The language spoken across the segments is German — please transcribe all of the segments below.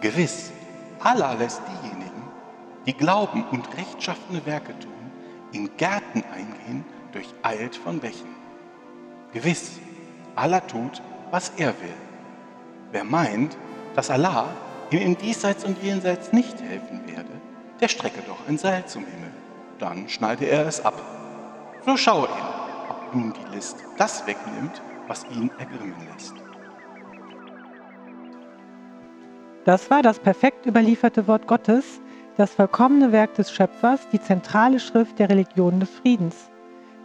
Gewiss, Allah lässt diejenigen, die glauben und rechtschaffene Werke tun, in Gärten eingehen, durcheilt von Bächen. Gewiss, Allah tut, was er will. Wer meint, dass Allah ihm im Diesseits und Jenseits nicht helfen werde, der strecke doch ein Seil zum Himmel. Dann schneide er es ab. So schaue ihn, ob ihm die List das wegnimmt, was ihn ergrimmen lässt. Das war das perfekt überlieferte Wort Gottes, das vollkommene Werk des Schöpfers, die zentrale Schrift der Religion des Friedens.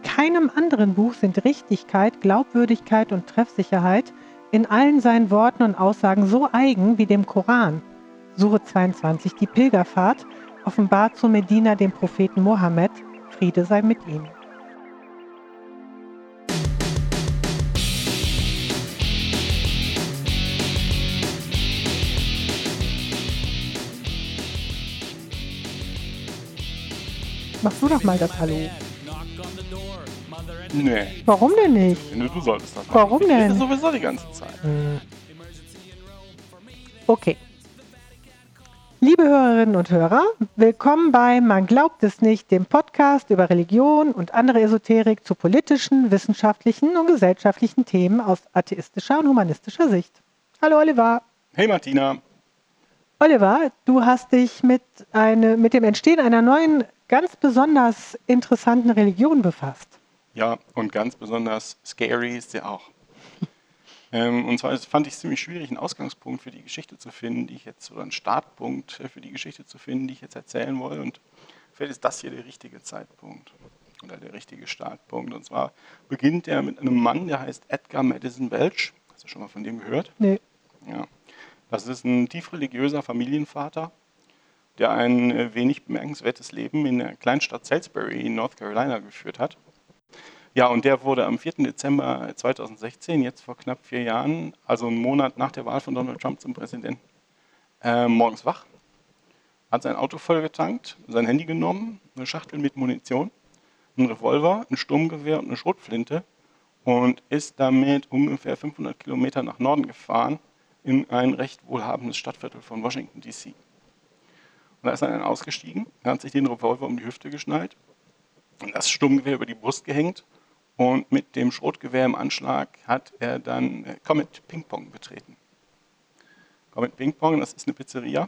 Keinem anderen Buch sind Richtigkeit, Glaubwürdigkeit und Treffsicherheit in allen seinen Worten und Aussagen so eigen wie dem Koran. Sure 22, die Pilgerfahrt, offenbart zu Medina dem Propheten Mohammed, Friede sei mit ihm. Mach du doch mal das Hallo. Nee, Warum denn nicht? finde du solltest das machen. Warum Ich denn? sowieso die ganze Zeit. Okay. Liebe Hörerinnen und Hörer, willkommen bei Man glaubt es nicht, dem Podcast über Religion und andere Esoterik zu politischen, wissenschaftlichen und gesellschaftlichen Themen aus atheistischer und humanistischer Sicht. Hallo Oliver. Hey Martina, Oliver, du hast dich mit, eine, mit dem Entstehen einer neuen, ganz besonders interessanten Religion befasst. Ja, und ganz besonders scary ist sie auch. ähm, und zwar fand ich es ziemlich schwierig, einen Ausgangspunkt für die Geschichte zu finden, die ich jetzt, oder einen Startpunkt äh, für die Geschichte zu finden, die ich jetzt erzählen will. Und vielleicht ist das hier der richtige Zeitpunkt oder der richtige Startpunkt. Und zwar beginnt er mit einem Mann, der heißt Edgar Madison Welch. Hast du schon mal von dem gehört? Nee. Ja. Das ist ein tief religiöser Familienvater, der ein äh, wenig bemerkenswertes Leben in der Kleinstadt Salisbury in North Carolina geführt hat. Ja, und der wurde am 4. Dezember 2016, jetzt vor knapp vier Jahren, also einen Monat nach der Wahl von Donald Trump zum Präsidenten, äh, morgens wach, hat sein Auto vollgetankt, sein Handy genommen, eine Schachtel mit Munition, einen Revolver, ein Sturmgewehr und eine Schrotflinte und ist damit ungefähr 500 Kilometer nach Norden gefahren in ein recht wohlhabendes Stadtviertel von Washington, D.C. Und da ist er dann ausgestiegen, hat sich den Revolver um die Hüfte geschnallt, das Sturmgewehr über die Brust gehängt und mit dem Schrotgewehr im Anschlag hat er dann äh, Comet Ping Pong betreten. Comet Ping Pong, das ist eine Pizzeria,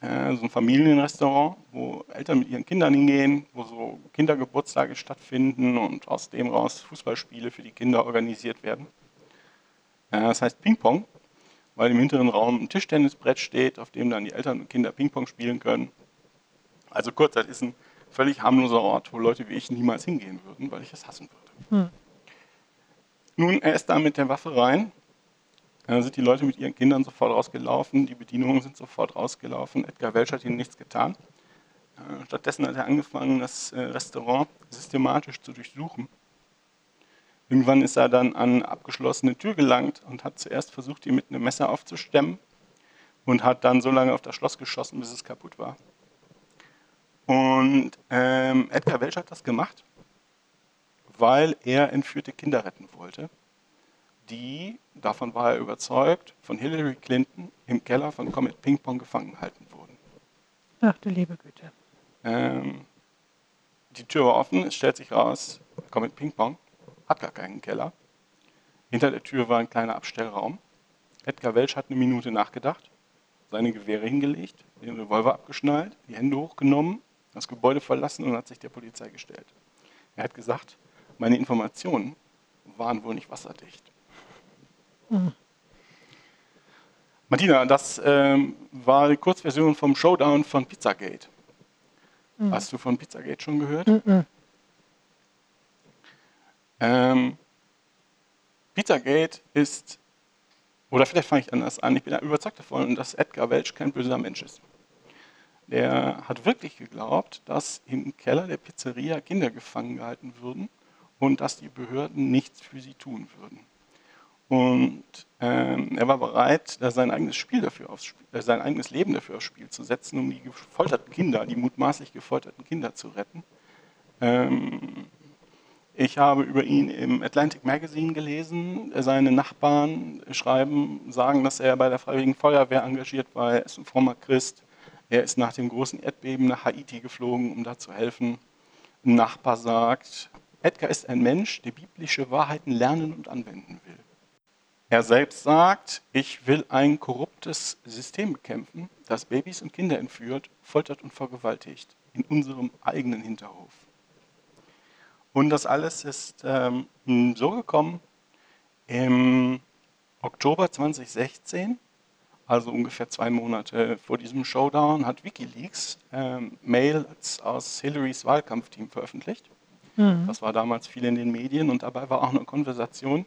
äh, so ein Familienrestaurant, wo Eltern mit ihren Kindern hingehen, wo so Kindergeburtstage stattfinden und aus dem raus Fußballspiele für die Kinder organisiert werden. Äh, das heißt Ping Pong, weil im hinteren Raum ein Tischtennisbrett steht, auf dem dann die Eltern und Kinder Ping Pong spielen können. Also kurz, das ist ein völlig harmloser Ort, wo Leute wie ich niemals hingehen würden, weil ich es hassen würde. Hm. Nun, er ist da mit der Waffe rein. Da sind die Leute mit ihren Kindern sofort rausgelaufen, die Bedienungen sind sofort rausgelaufen. Edgar Welch hat ihnen nichts getan. Äh, Stattdessen hat er angefangen, das äh, Restaurant systematisch zu durchsuchen. Irgendwann ist er dann an eine abgeschlossene Tür gelangt und hat zuerst versucht, die mit einem Messer aufzustemmen und hat dann so lange auf das Schloss geschossen, bis es kaputt war. Und ähm, Edgar Welch hat das gemacht, weil er entführte Kinder retten wollte, die, davon war er überzeugt, von Hillary Clinton im Keller von Comet Ping Pong gefangen gehalten wurden. Ach du liebe Güte. Ähm, die Tür war offen, es stellt sich raus, Comet Ping Pong hat gar keinen Keller. Hinter der Tür war ein kleiner Abstellraum. Edgar Welch hat eine Minute nachgedacht, seine Gewehre hingelegt, den Revolver abgeschnallt, die Hände hochgenommen, das Gebäude verlassen und hat sich der Polizei gestellt. Er hat gesagt, meine Informationen waren wohl nicht wasserdicht. Hm. Martina, das ähm, war die Kurzversion vom Showdown von Pizzagate. Hm. Hast du von Pizzagate schon gehört? Mhm. Ähm, Pizzagate ist, oder vielleicht fange ich anders an, ich bin überzeugt davon, dass Edgar Welch kein böser Mensch ist. Der hat wirklich geglaubt, dass im Keller der Pizzeria Kinder gefangen gehalten würden und dass die Behörden nichts für sie tun würden. Und ähm, er war bereit, sein eigenes Spiel dafür aufs, äh, sein eigenes Leben dafür aufs Spiel zu setzen, um die gefolterten Kinder, die mutmaßlich gefolterten Kinder zu retten. Ähm, Ich habe über ihn im Atlantic Magazine gelesen. Seine Nachbarn schreiben, sagen, dass er bei der Freiwilligen Feuerwehr engagiert war. Er ist ein frommer Christ. Er ist nach dem großen Erdbeben nach Haiti geflogen, um da zu helfen. Ein Nachbar sagt, Edgar ist ein Mensch, der biblische Wahrheiten lernen und anwenden will. Er selbst sagt, ich will ein korruptes System bekämpfen, das Babys und Kinder entführt, foltert und vergewaltigt in unserem eigenen Hinterhof. Und das alles ist ähm, so gekommen im Oktober 2016, also ungefähr zwei Monate vor diesem Showdown, hat Wikileaks ähm, Mails aus Hillarys Wahlkampfteam veröffentlicht. Mhm. Das war damals viel in den Medien und dabei war auch eine Konversation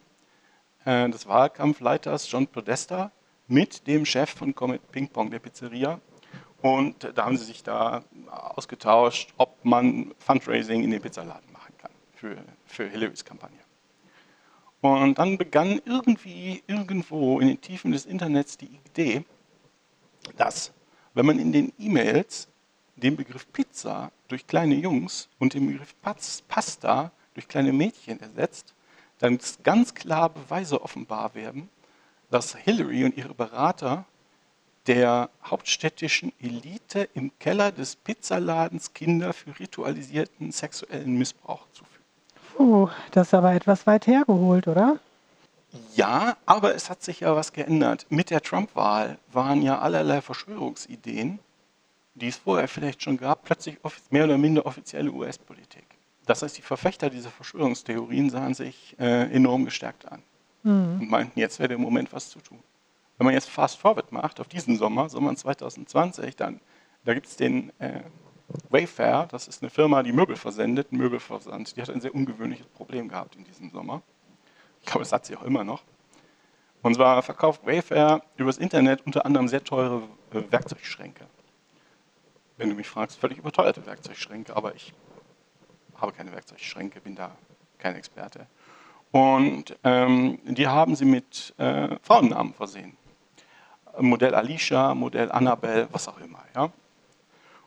äh, des Wahlkampfleiters John Podesta mit dem Chef von Comet Ping Pong, der Pizzeria. Und da haben sie sich da ausgetauscht, ob man Fundraising in den Pizzaladen kann für, für Hillarys Kampagne. Und dann begann irgendwie irgendwo in den Tiefen des Internets die Idee, dass wenn man in den E-Mails den Begriff Pizza durch kleine Jungs und den Begriff Pasta durch kleine Mädchen ersetzt, dann ganz klar Beweise offenbar werden, dass Hillary und ihre Berater der hauptstädtischen Elite im Keller des Pizzaladens Kinder für ritualisierten sexuellen Missbrauch zuführen. Puh, das ist aber etwas weit hergeholt, oder? Ja, aber es hat sich ja was geändert. Mit der Trump-Wahl waren ja allerlei Verschwörungsideen, die es vorher vielleicht schon gab, plötzlich mehr oder minder offizielle US-Politik. Das heißt, die Verfechter dieser Verschwörungstheorien sahen sich äh, enorm gestärkt an mhm. und meinten, jetzt wäre der Moment, was zu tun. Wenn man jetzt Fast Forward macht auf diesen Sommer, Sommer 2020, dann da gibt es den äh, Wayfair, das ist eine Firma, die Möbel versendet, Möbelversand. Die hat ein sehr ungewöhnliches Problem gehabt in diesem Sommer. Ich glaube, das hat sie auch immer noch. Und zwar verkauft Wayfair übers Internet unter anderem sehr teure äh, Werkzeugschränke. Wenn du mich fragst, völlig überteuerte Werkzeugschränke, aber ich habe keine Werkzeugschränke, bin da kein Experte. Und ähm, die haben sie mit äh, Frauennamen versehen. Modell Alicia, Modell Annabelle, was auch immer. Ja?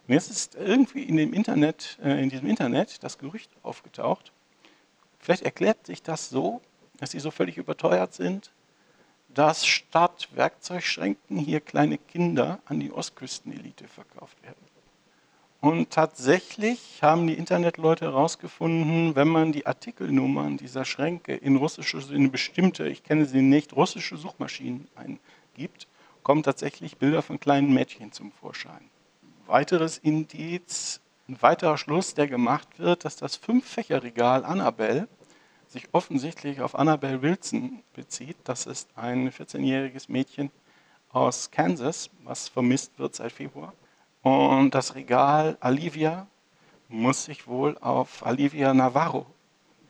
Und jetzt ist irgendwie in dem Internet, äh, in diesem Internet das Gerücht aufgetaucht. Vielleicht erklärt sich das so, dass sie so völlig überteuert sind, dass statt Werkzeugschränken hier kleine Kinder an die Ostküstenelite verkauft werden. Und tatsächlich haben die Internetleute herausgefunden, wenn man die Artikelnummern dieser Schränke in russische, in bestimmte, ich kenne sie nicht, russische Suchmaschinen eingibt, kommen tatsächlich Bilder von kleinen Mädchen zum Vorschein. Weiteres Indiz, ein weiterer Schluss, der gemacht wird, dass das Fünf-Fächer-Regal Annabelle sich offensichtlich auf Annabelle Wilson bezieht. Das ist ein 14-jähriges Mädchen aus Kansas, was vermisst wird seit Februar. Und das Regal Alivia muss sich wohl auf Alivia Navarro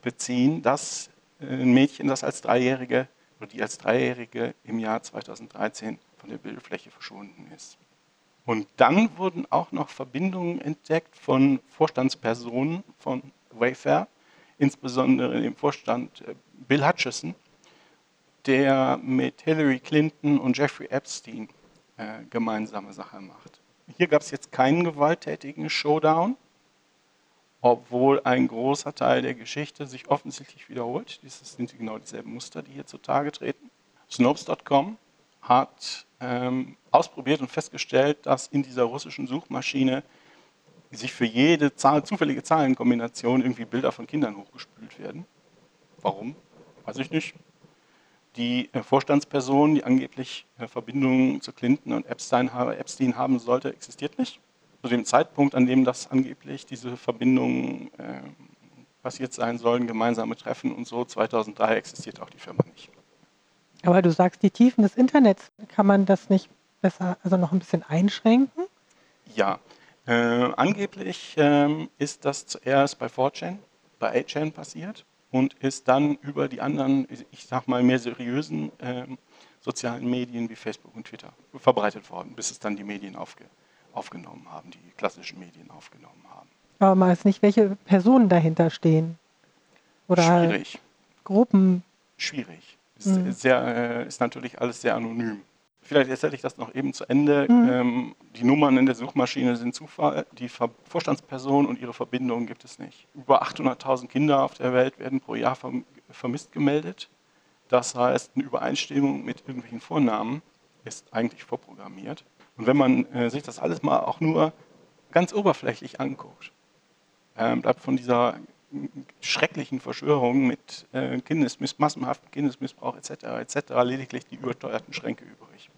beziehen, das äh, ein Mädchen, das als Dreijährige oder die als Dreijährige im Jahr 2013 von der Bildfläche verschwunden ist. Und dann wurden auch noch Verbindungen entdeckt von Vorstandspersonen von Wayfair, insbesondere dem Vorstand äh, Bill Hutchison, der mit Hillary Clinton und Jeffrey Epstein äh, gemeinsame Sache macht. Hier gab es jetzt keinen gewalttätigen Showdown, obwohl ein großer Teil der Geschichte sich offensichtlich wiederholt. Das sind genau dieselben Muster, die hier zutage treten. Snopes.com hat ähm, ausprobiert und festgestellt, dass in dieser russischen Suchmaschine sich für jede Zahl, zufällige Zahlenkombination irgendwie Bilder von Kindern hochgespült werden. Warum? Weiß ich nicht die äh, Vorstandsperson, die angeblich äh, Verbindungen zu Clinton und Epstein, Epstein, haben sollte, existiert nicht. Zu dem Zeitpunkt, an dem das angeblich diese Verbindungen äh, passiert sein sollen, gemeinsame Treffen und so, 2003 existiert auch die Firma nicht. Aber du sagst, die Tiefen des Internets, kann man das nicht besser, also noch ein bisschen einschränken? Ja, äh, angeblich äh, ist das zuerst bei 4chan, bei 8chan passiert und ist dann über die anderen, ich sag mal, mehr seriösen äh, sozialen Medien wie Facebook und Twitter verbreitet worden, bis es dann die Medien aufge, aufgenommen haben, die klassischen Medien aufgenommen haben. Aber man weiß nicht, welche Personen dahinter stehen. Oder Schwierig. Gruppen. Schwierig. Ist, mhm. sehr, äh, ist natürlich alles sehr anonym. Vielleicht erzähle ich das noch eben zu Ende. Mhm. Ähm, die Nummern in der Suchmaschine sind Zufall. Die Ver Vorstandsperson und ihre Verbindungen gibt es nicht. Über 800.000 Kinder auf der Welt werden pro Jahr verm vermisst gemeldet. Das heißt, eine Übereinstimmung mit irgendwelchen Vornamen ist eigentlich vorprogrammiert. Und wenn man äh, sich das alles mal auch nur ganz oberflächlich anguckt, äh, bleibt von dieser schrecklichen Verschwörung mit äh, Kindesmiss massenhaftem Kindesmissbrauch etc. etc. lediglich die überteuerten Schränke übrig.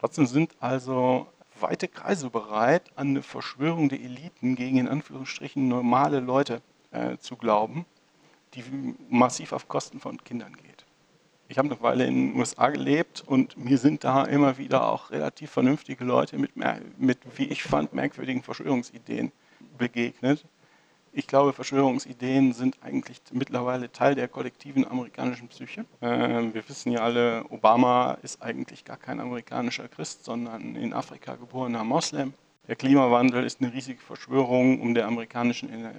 Trotzdem sind also weite Kreise bereit, an eine Verschwörung der Eliten gegen in Anführungsstrichen normale Leute äh, zu glauben, die massiv auf Kosten von Kindern geht. Ich habe eine Weile in den USA gelebt und mir sind da immer wieder auch relativ vernünftige Leute mit, mit wie ich fand, merkwürdigen Verschwörungsideen begegnet ich glaube, Verschwörungsideen sind eigentlich mittlerweile Teil der kollektiven amerikanischen Psyche. Ähm, wir wissen ja alle, Obama ist eigentlich gar kein amerikanischer Christ, sondern in Afrika geborener Moslem. Der Klimawandel ist eine riesige Verschwörung, um der amerikanischen äh,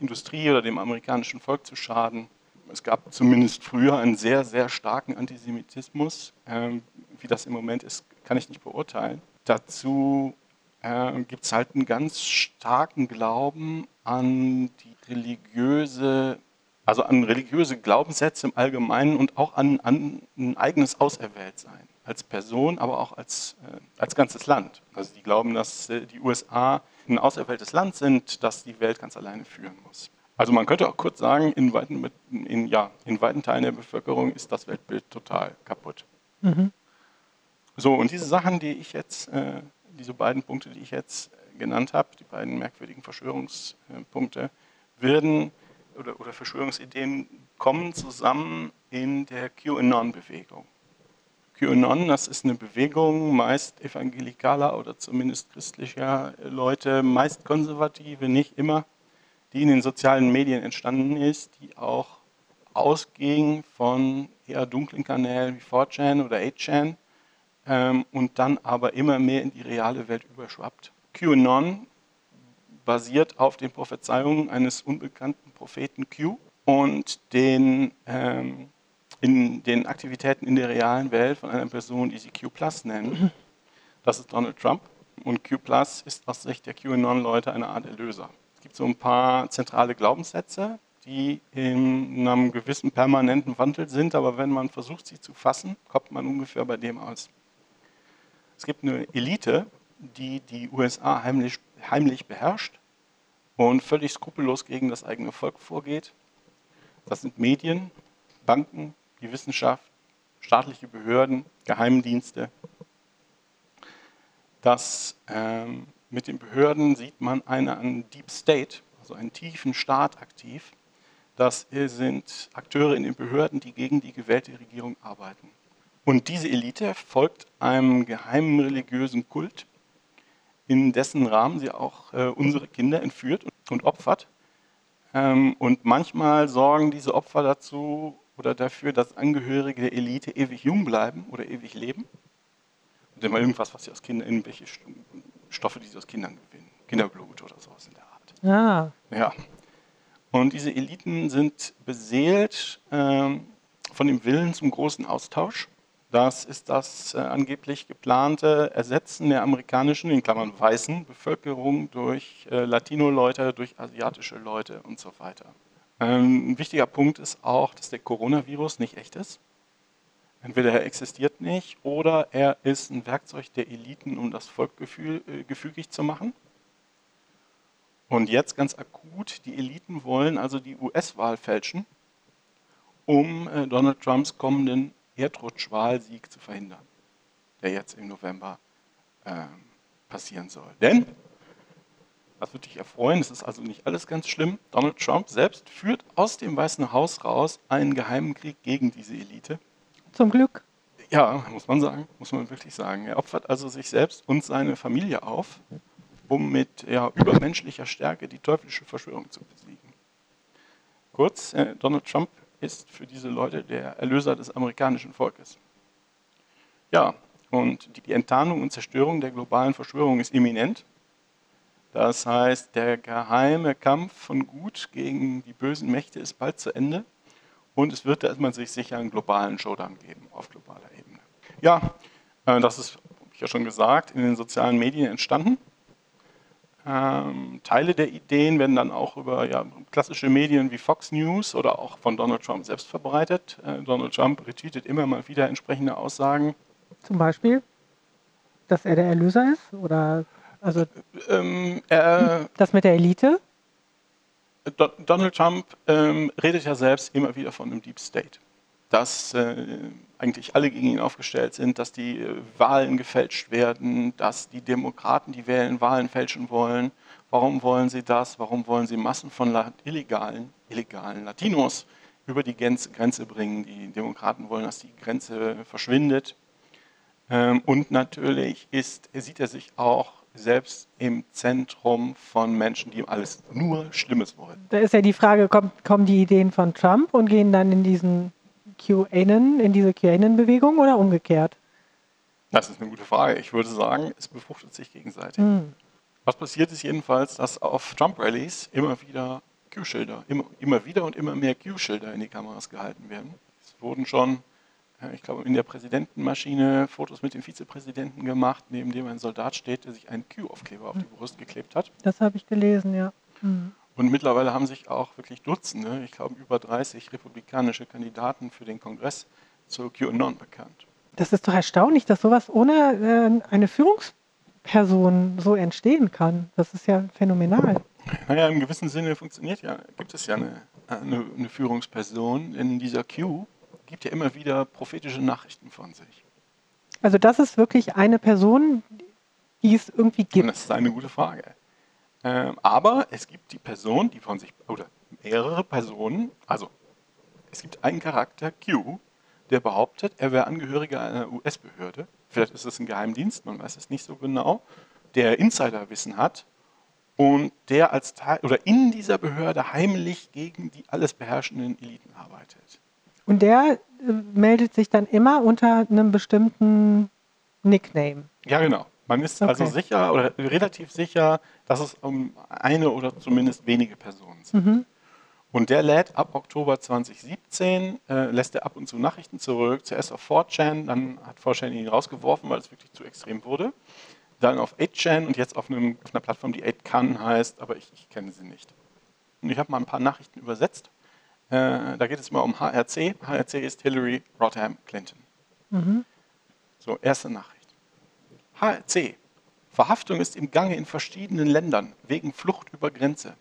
Industrie oder dem amerikanischen Volk zu schaden. Es gab zumindest früher einen sehr, sehr starken Antisemitismus. Ähm, wie das im Moment ist, kann ich nicht beurteilen. Dazu äh, gibt es halt einen ganz starken Glauben an die religiöse, also an religiöse Glaubenssätze im Allgemeinen und auch an, an ein eigenes Auserwähltsein. Als Person, aber auch als, äh, als ganzes Land. Also die glauben, dass äh, die USA ein auserwähltes Land sind, das die Welt ganz alleine führen muss. Also man könnte auch kurz sagen, in weiten, in, ja, in weiten Teilen der Bevölkerung ist das Weltbild total kaputt. Mhm. So, und diese Sachen, die ich jetzt äh, diese beiden Punkte, die ich jetzt genannt habe, die beiden merkwürdigen Verschwörungspunkte, werden oder, oder Verschwörungsideen kommen zusammen in der QAnon-Bewegung. QAnon, das ist eine Bewegung meist evangelikaler oder zumindest christlicher Leute, meist konservative, nicht immer, die in den sozialen Medien entstanden ist, die auch ausging von eher dunklen Kanälen wie 4chan oder 8chan ähm, und dann aber immer mehr in die reale Welt überschwappt. QAnon basiert auf den Prophezeiungen eines unbekannten Propheten Q und den, ähm, in den Aktivitäten in der realen Welt von einer Person, die sie Q Plus nennen. Das ist Donald Trump und Q Plus ist aus Sicht der QAnon-Leute eine Art Erlöser. Es gibt so ein paar zentrale Glaubenssätze, die in einem gewissen permanenten Wandel sind, aber wenn man versucht, sie zu fassen, kommt man ungefähr bei dem aus. Es gibt eine Elite, die die USA heimlich, heimlich beherrscht und völlig skrupellos gegen das eigene Volk vorgeht. Das sind Medien, Banken, die Wissenschaft, staatliche Behörden, Geheimdienste. Das, ähm, mit den Behörden sieht man einen Deep State, also einen tiefen Staat aktiv. Das sind Akteure in den Behörden, die gegen die gewählte Regierung arbeiten. Und diese Elite folgt einem geheimen religiösen Kult, in dessen Rahmen sie auch äh, unsere Kinder entführt und opfert. Ähm, und manchmal sorgen diese Opfer dazu oder dafür, dass Angehörige der Elite ewig jung bleiben oder ewig leben. Und immer irgendwas, was sie aus Kindern, irgendwelche Stoffe, die sie aus Kindern gewinnen. Kinderblut oder sowas in der Art. Ah. Ja. Und diese Eliten sind beseelt ähm, von dem Willen zum großen Austausch das ist das äh, angeblich geplante Ersetzen der amerikanischen, in Klammern weißen, Bevölkerung durch äh, Latino-Leute, durch asiatische Leute und so weiter. Ähm, ein wichtiger Punkt ist auch, dass der Coronavirus nicht echt ist. Entweder er existiert nicht oder er ist ein Werkzeug der Eliten, um das Volk gefühl, äh, gefügig zu machen. Und jetzt ganz akut, die Eliten wollen also die US-Wahl fälschen, um äh, Donald Trumps kommenden Erdrutschwahlsieg zu verhindern, der jetzt im November äh, passieren soll. Denn, das würde dich erfreuen, es ist also nicht alles ganz schlimm, Donald Trump selbst führt aus dem Weißen Haus raus einen geheimen Krieg gegen diese Elite. Zum Glück. Ja, muss man sagen, muss man wirklich sagen. Er opfert also sich selbst und seine Familie auf, um mit ja, übermenschlicher Stärke die teuflische Verschwörung zu besiegen. Kurz, äh, Donald Trump ist für diese Leute der Erlöser des amerikanischen Volkes. Ja, und die Enttarnung und Zerstörung der globalen Verschwörung ist imminent. Das heißt, der geheime Kampf von Gut gegen die bösen Mächte ist bald zu Ende und es wird erstmal sich sicher einen globalen Showdown geben auf globaler Ebene. Ja, Äh, das ist, habe ich ja schon gesagt, in den sozialen Medien entstanden. Ähm, Teile der Ideen werden dann auch über ja, klassische Medien wie Fox News oder auch von Donald Trump selbst verbreitet. Äh, Donald Trump retweetet immer mal wieder entsprechende Aussagen. Zum Beispiel, dass er der Erlöser ist? Oder also Ähm, er, das mit der Elite? Do Donald Trump ähm, redet ja selbst immer wieder von einem Deep State, dass äh, eigentlich alle gegen ihn aufgestellt sind, dass die äh, Wahlen gefälscht werden, dass die Demokraten, die wählen, Wahlen fälschen wollen. Warum wollen sie das? Warum wollen sie Massen von illegalen, illegalen Latinos über die Grenze, Grenze bringen? Die Demokraten wollen, dass die Grenze verschwindet. Ähm, und natürlich ist, sieht er sich auch selbst im Zentrum von Menschen, die ihm alles nur Schlimmes wollen. Da ist ja die Frage, kommt, kommen die Ideen von Trump und gehen dann in diesen QAnon, in diese QAnon-Bewegung oder umgekehrt? Das ist eine gute Frage. Ich würde sagen, es befruchtet sich gegenseitig. Hm. Was passiert ist jedenfalls, dass auf Trump-Rallies immer wieder Q-Schilder, immer, immer wieder und immer mehr Q-Schilder in die Kameras gehalten werden. Es wurden schon, äh, ich glaube, in der Präsidentenmaschine Fotos mit dem Vizepräsidenten gemacht, neben dem ein Soldat steht, der sich einen Q-Aufkleber auf die Brust geklebt hat. Das habe ich gelesen, ja. Hm. Und mittlerweile haben sich auch wirklich Dutzende, ich glaube über 30 republikanische Kandidaten für den Kongress zur QAnon bekannt. Das ist doch erstaunlich, dass sowas ohne äh, eine Führungsperson so entstehen kann. Das ist ja phänomenal. Naja, im gewissen Sinne funktioniert ja, gibt es ja eine, eine, eine Führungsperson in dieser Q, gibt ja immer wieder prophetische Nachrichten von sich. Also das ist wirklich eine Person, die es irgendwie Und gibt. das ist eine gute Frage. Ähm, aber es gibt die Person, die von sich, oder mehrere Personen, also es gibt einen Charakter, Q, der behauptet, er wäre Angehöriger einer US-Behörde. Vielleicht ist es ein Geheimdienst, man weiß es nicht so genau, der Insiderwissen hat und der als Teil oder in dieser Behörde heimlich gegen die alles beherrschenden Eliten arbeitet. Und der äh, meldet sich dann immer unter einem bestimmten Nickname. Ja, genau. Man ist also Okay. sicher oder relativ sicher, dass es um eine oder zumindest wenige Personen sind. Mhm. Und der lädt ab Oktober 2017, äh, lässt er ab und zu Nachrichten zurück. Zuerst auf 4chan, dann hat 4chan ihn rausgeworfen, weil es wirklich zu extrem wurde. Dann auf 8chan und jetzt auf, einem, auf einer Plattform, die 8can heißt, aber ich, ich kenne sie nicht. Und ich habe mal ein paar Nachrichten übersetzt. Äh, da geht es mal um HRC. HRC ist Hillary Rodham Clinton. Mhm. So, erste Nachricht. HRC. Verhaftung ist im Gange in verschiedenen Ländern wegen Flucht über Grenze.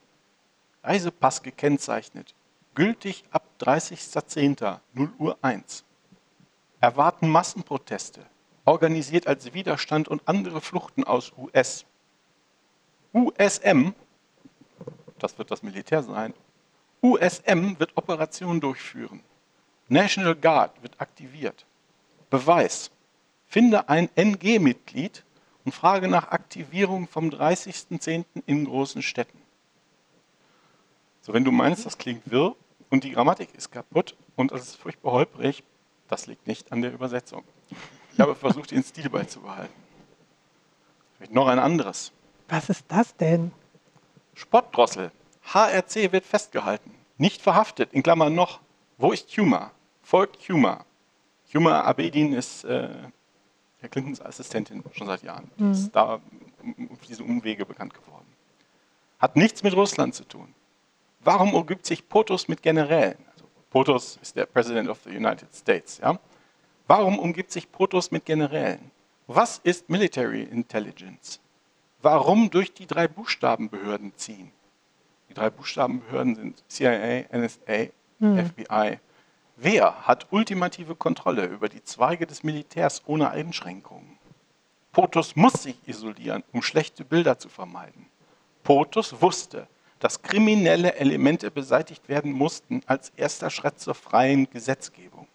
Reisepass gekennzeichnet. Gültig ab 30.10. 0 Uhr 1. Erwarten Massenproteste. Organisiert als Widerstand und andere Fluchten aus US. USM, das wird das Militär sein, USM wird Operationen durchführen. National Guard wird aktiviert. Beweis. Finde ein NG-Mitglied und frage nach Aktivierung vom 30.10. in großen Städten. So, wenn du meinst, das klingt wirr und die Grammatik ist kaputt und das ist furchtbar holprig, das liegt nicht an der Übersetzung. Ich habe versucht, den Stil beizubehalten. Vielleicht noch ein anderes. Was ist das denn? Spottdrossel. HRC wird festgehalten. Nicht verhaftet. In Klammern noch. Wo ist Huma? Folgt Huma. Huma Abedin ist äh, Herr Clintons Assistentin schon seit Jahren. Die ist da auf diese Umwege bekannt geworden. Hat nichts mit Russland zu tun. Warum umgibt sich POTUS mit Generälen? Also POTUS ist der President of the United States. Ja? Warum umgibt sich POTUS mit Generälen? Was ist Military Intelligence? Warum durch die drei Buchstabenbehörden ziehen? Die drei Buchstabenbehörden sind CIA, NSA, FBI. Wer hat ultimative Kontrolle über die Zweige des Militärs ohne Einschränkungen? POTUS muss sich isolieren, um schlechte Bilder zu vermeiden. POTUS wusste, dass kriminelle Elemente beseitigt werden mussten als erster Schritt zur freien Gesetzgebung.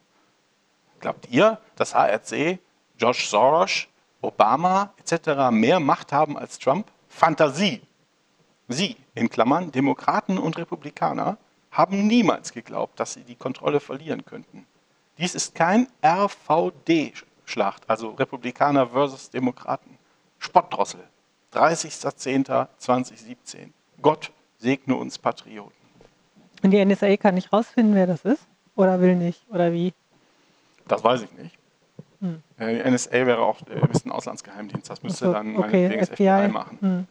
Glaubt ihr, dass HRC, George Soros, Obama etc. mehr Macht haben als Trump? Fantasie. Sie, in Klammern, Demokraten und Republikaner, haben niemals geglaubt, dass sie die Kontrolle verlieren könnten. Dies ist kein RVD-Schlacht, also Republikaner versus Demokraten. Spottdrossel. 30.10.2017. Gott segne uns Patrioten. Und die NSA kann nicht rausfinden, wer das ist? Oder will nicht? Oder wie? Das weiß ich nicht. Hm. Äh, NSA wäre auch äh, ein Auslandsgeheimdienst, das müsste Also, dann okay, FBI. FBI machen. Hm.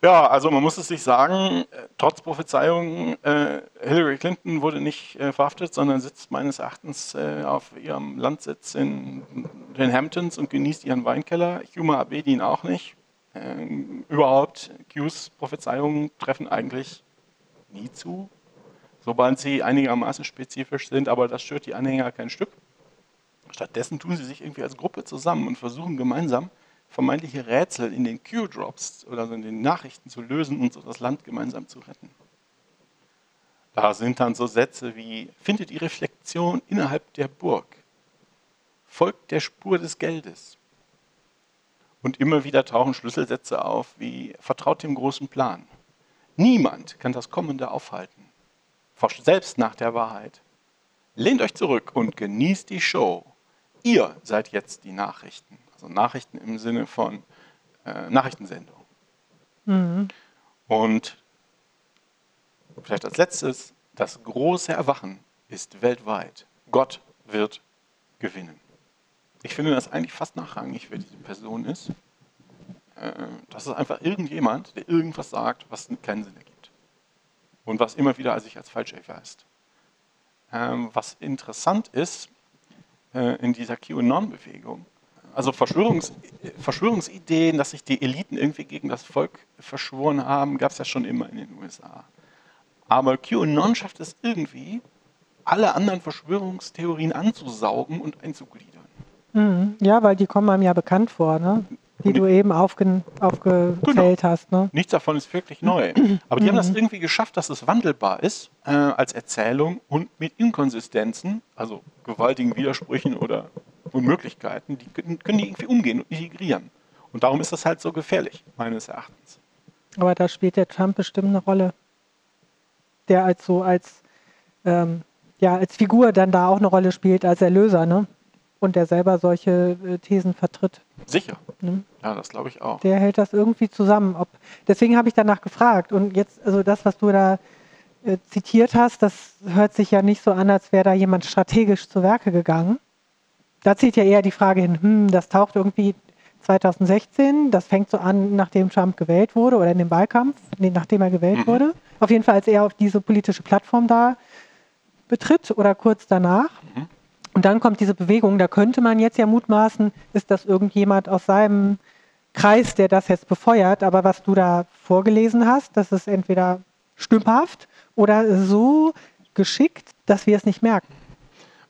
Ja, also man muss es sich sagen, äh, trotz Prophezeiungen, äh, Hillary Clinton wurde nicht äh, verhaftet, sondern sitzt meines Erachtens äh, auf ihrem Landsitz in den Hamptons und genießt ihren Weinkeller. Huma Abedin auch nicht. Ähm, überhaupt, Qs Prophezeiungen treffen eigentlich nie zu, sobald sie einigermaßen spezifisch sind, aber das stört die Anhänger kein Stück. Stattdessen tun sie sich irgendwie als Gruppe zusammen und versuchen gemeinsam vermeintliche Rätsel in den Q-Drops oder in den Nachrichten zu lösen und so das Land gemeinsam zu retten. Da sind dann so Sätze wie, findet die Reflexion innerhalb der Burg, folgt der Spur des Geldes. Und immer wieder tauchen Schlüsselsätze auf wie, vertraut dem großen Plan. Niemand kann das Kommende aufhalten. Forscht selbst nach der Wahrheit. Lehnt euch zurück und genießt die Show. Ihr seid jetzt die Nachrichten. Also Nachrichten im Sinne von äh, Nachrichtensendung. Mhm. Und vielleicht als letztes, das große Erwachen ist weltweit. Gott wird gewinnen. Ich finde das eigentlich fast nachrangig, wer diese Person ist. Äh, Das ist einfach irgendjemand, der irgendwas sagt, was keinen Sinn ergibt. Und was immer wieder sich als falsch erweist. Ähm, Was interessant ist äh, in dieser QAnon-Bewegung, also Verschwörungs Verschwörungsideen, dass sich die Eliten irgendwie gegen das Volk verschworen haben, gab es ja schon immer in den USA. Aber QAnon schafft es irgendwie, alle anderen Verschwörungstheorien anzusaugen und einzugliedern. Mhm. Ja, weil die kommen einem ja bekannt vor, ne? die du eben aufge aufgezählt Genau. hast. Ne? Nichts davon ist wirklich neu. Aber die haben das irgendwie geschafft, dass es wandelbar ist äh, als Erzählung und mit Inkonsistenzen, also gewaltigen Widersprüchen oder Unmöglichkeiten, die können, können die irgendwie umgehen und integrieren. Und darum ist das halt so gefährlich, meines Erachtens. Aber da spielt der Trump bestimmt eine Rolle. Der als so als, ähm, ja, als Figur dann da auch eine Rolle spielt, als Erlöser, ne? Und der selber solche äh, Thesen vertritt. Sicher. Ne? Ja, das glaube ich auch. Der hält das irgendwie zusammen. Ob, deswegen habe ich danach gefragt. Und jetzt, also das, was du da äh, zitiert hast, das hört sich ja nicht so an, als wäre da jemand strategisch zu Werke gegangen. Da zieht ja eher die Frage hin, hm, das taucht irgendwie 2016, das fängt so an, nachdem Trump gewählt wurde oder in dem Wahlkampf, nee, nachdem er gewählt Mhm. wurde. Auf jeden Fall, als er auf diese politische Plattform da betritt oder kurz danach. Mhm. Und dann kommt diese Bewegung, da könnte man jetzt ja mutmaßen, ist das irgendjemand aus seinem Kreis, der das jetzt befeuert. Aber was du da vorgelesen hast, das ist entweder stümperhaft oder so geschickt, dass wir es nicht merken.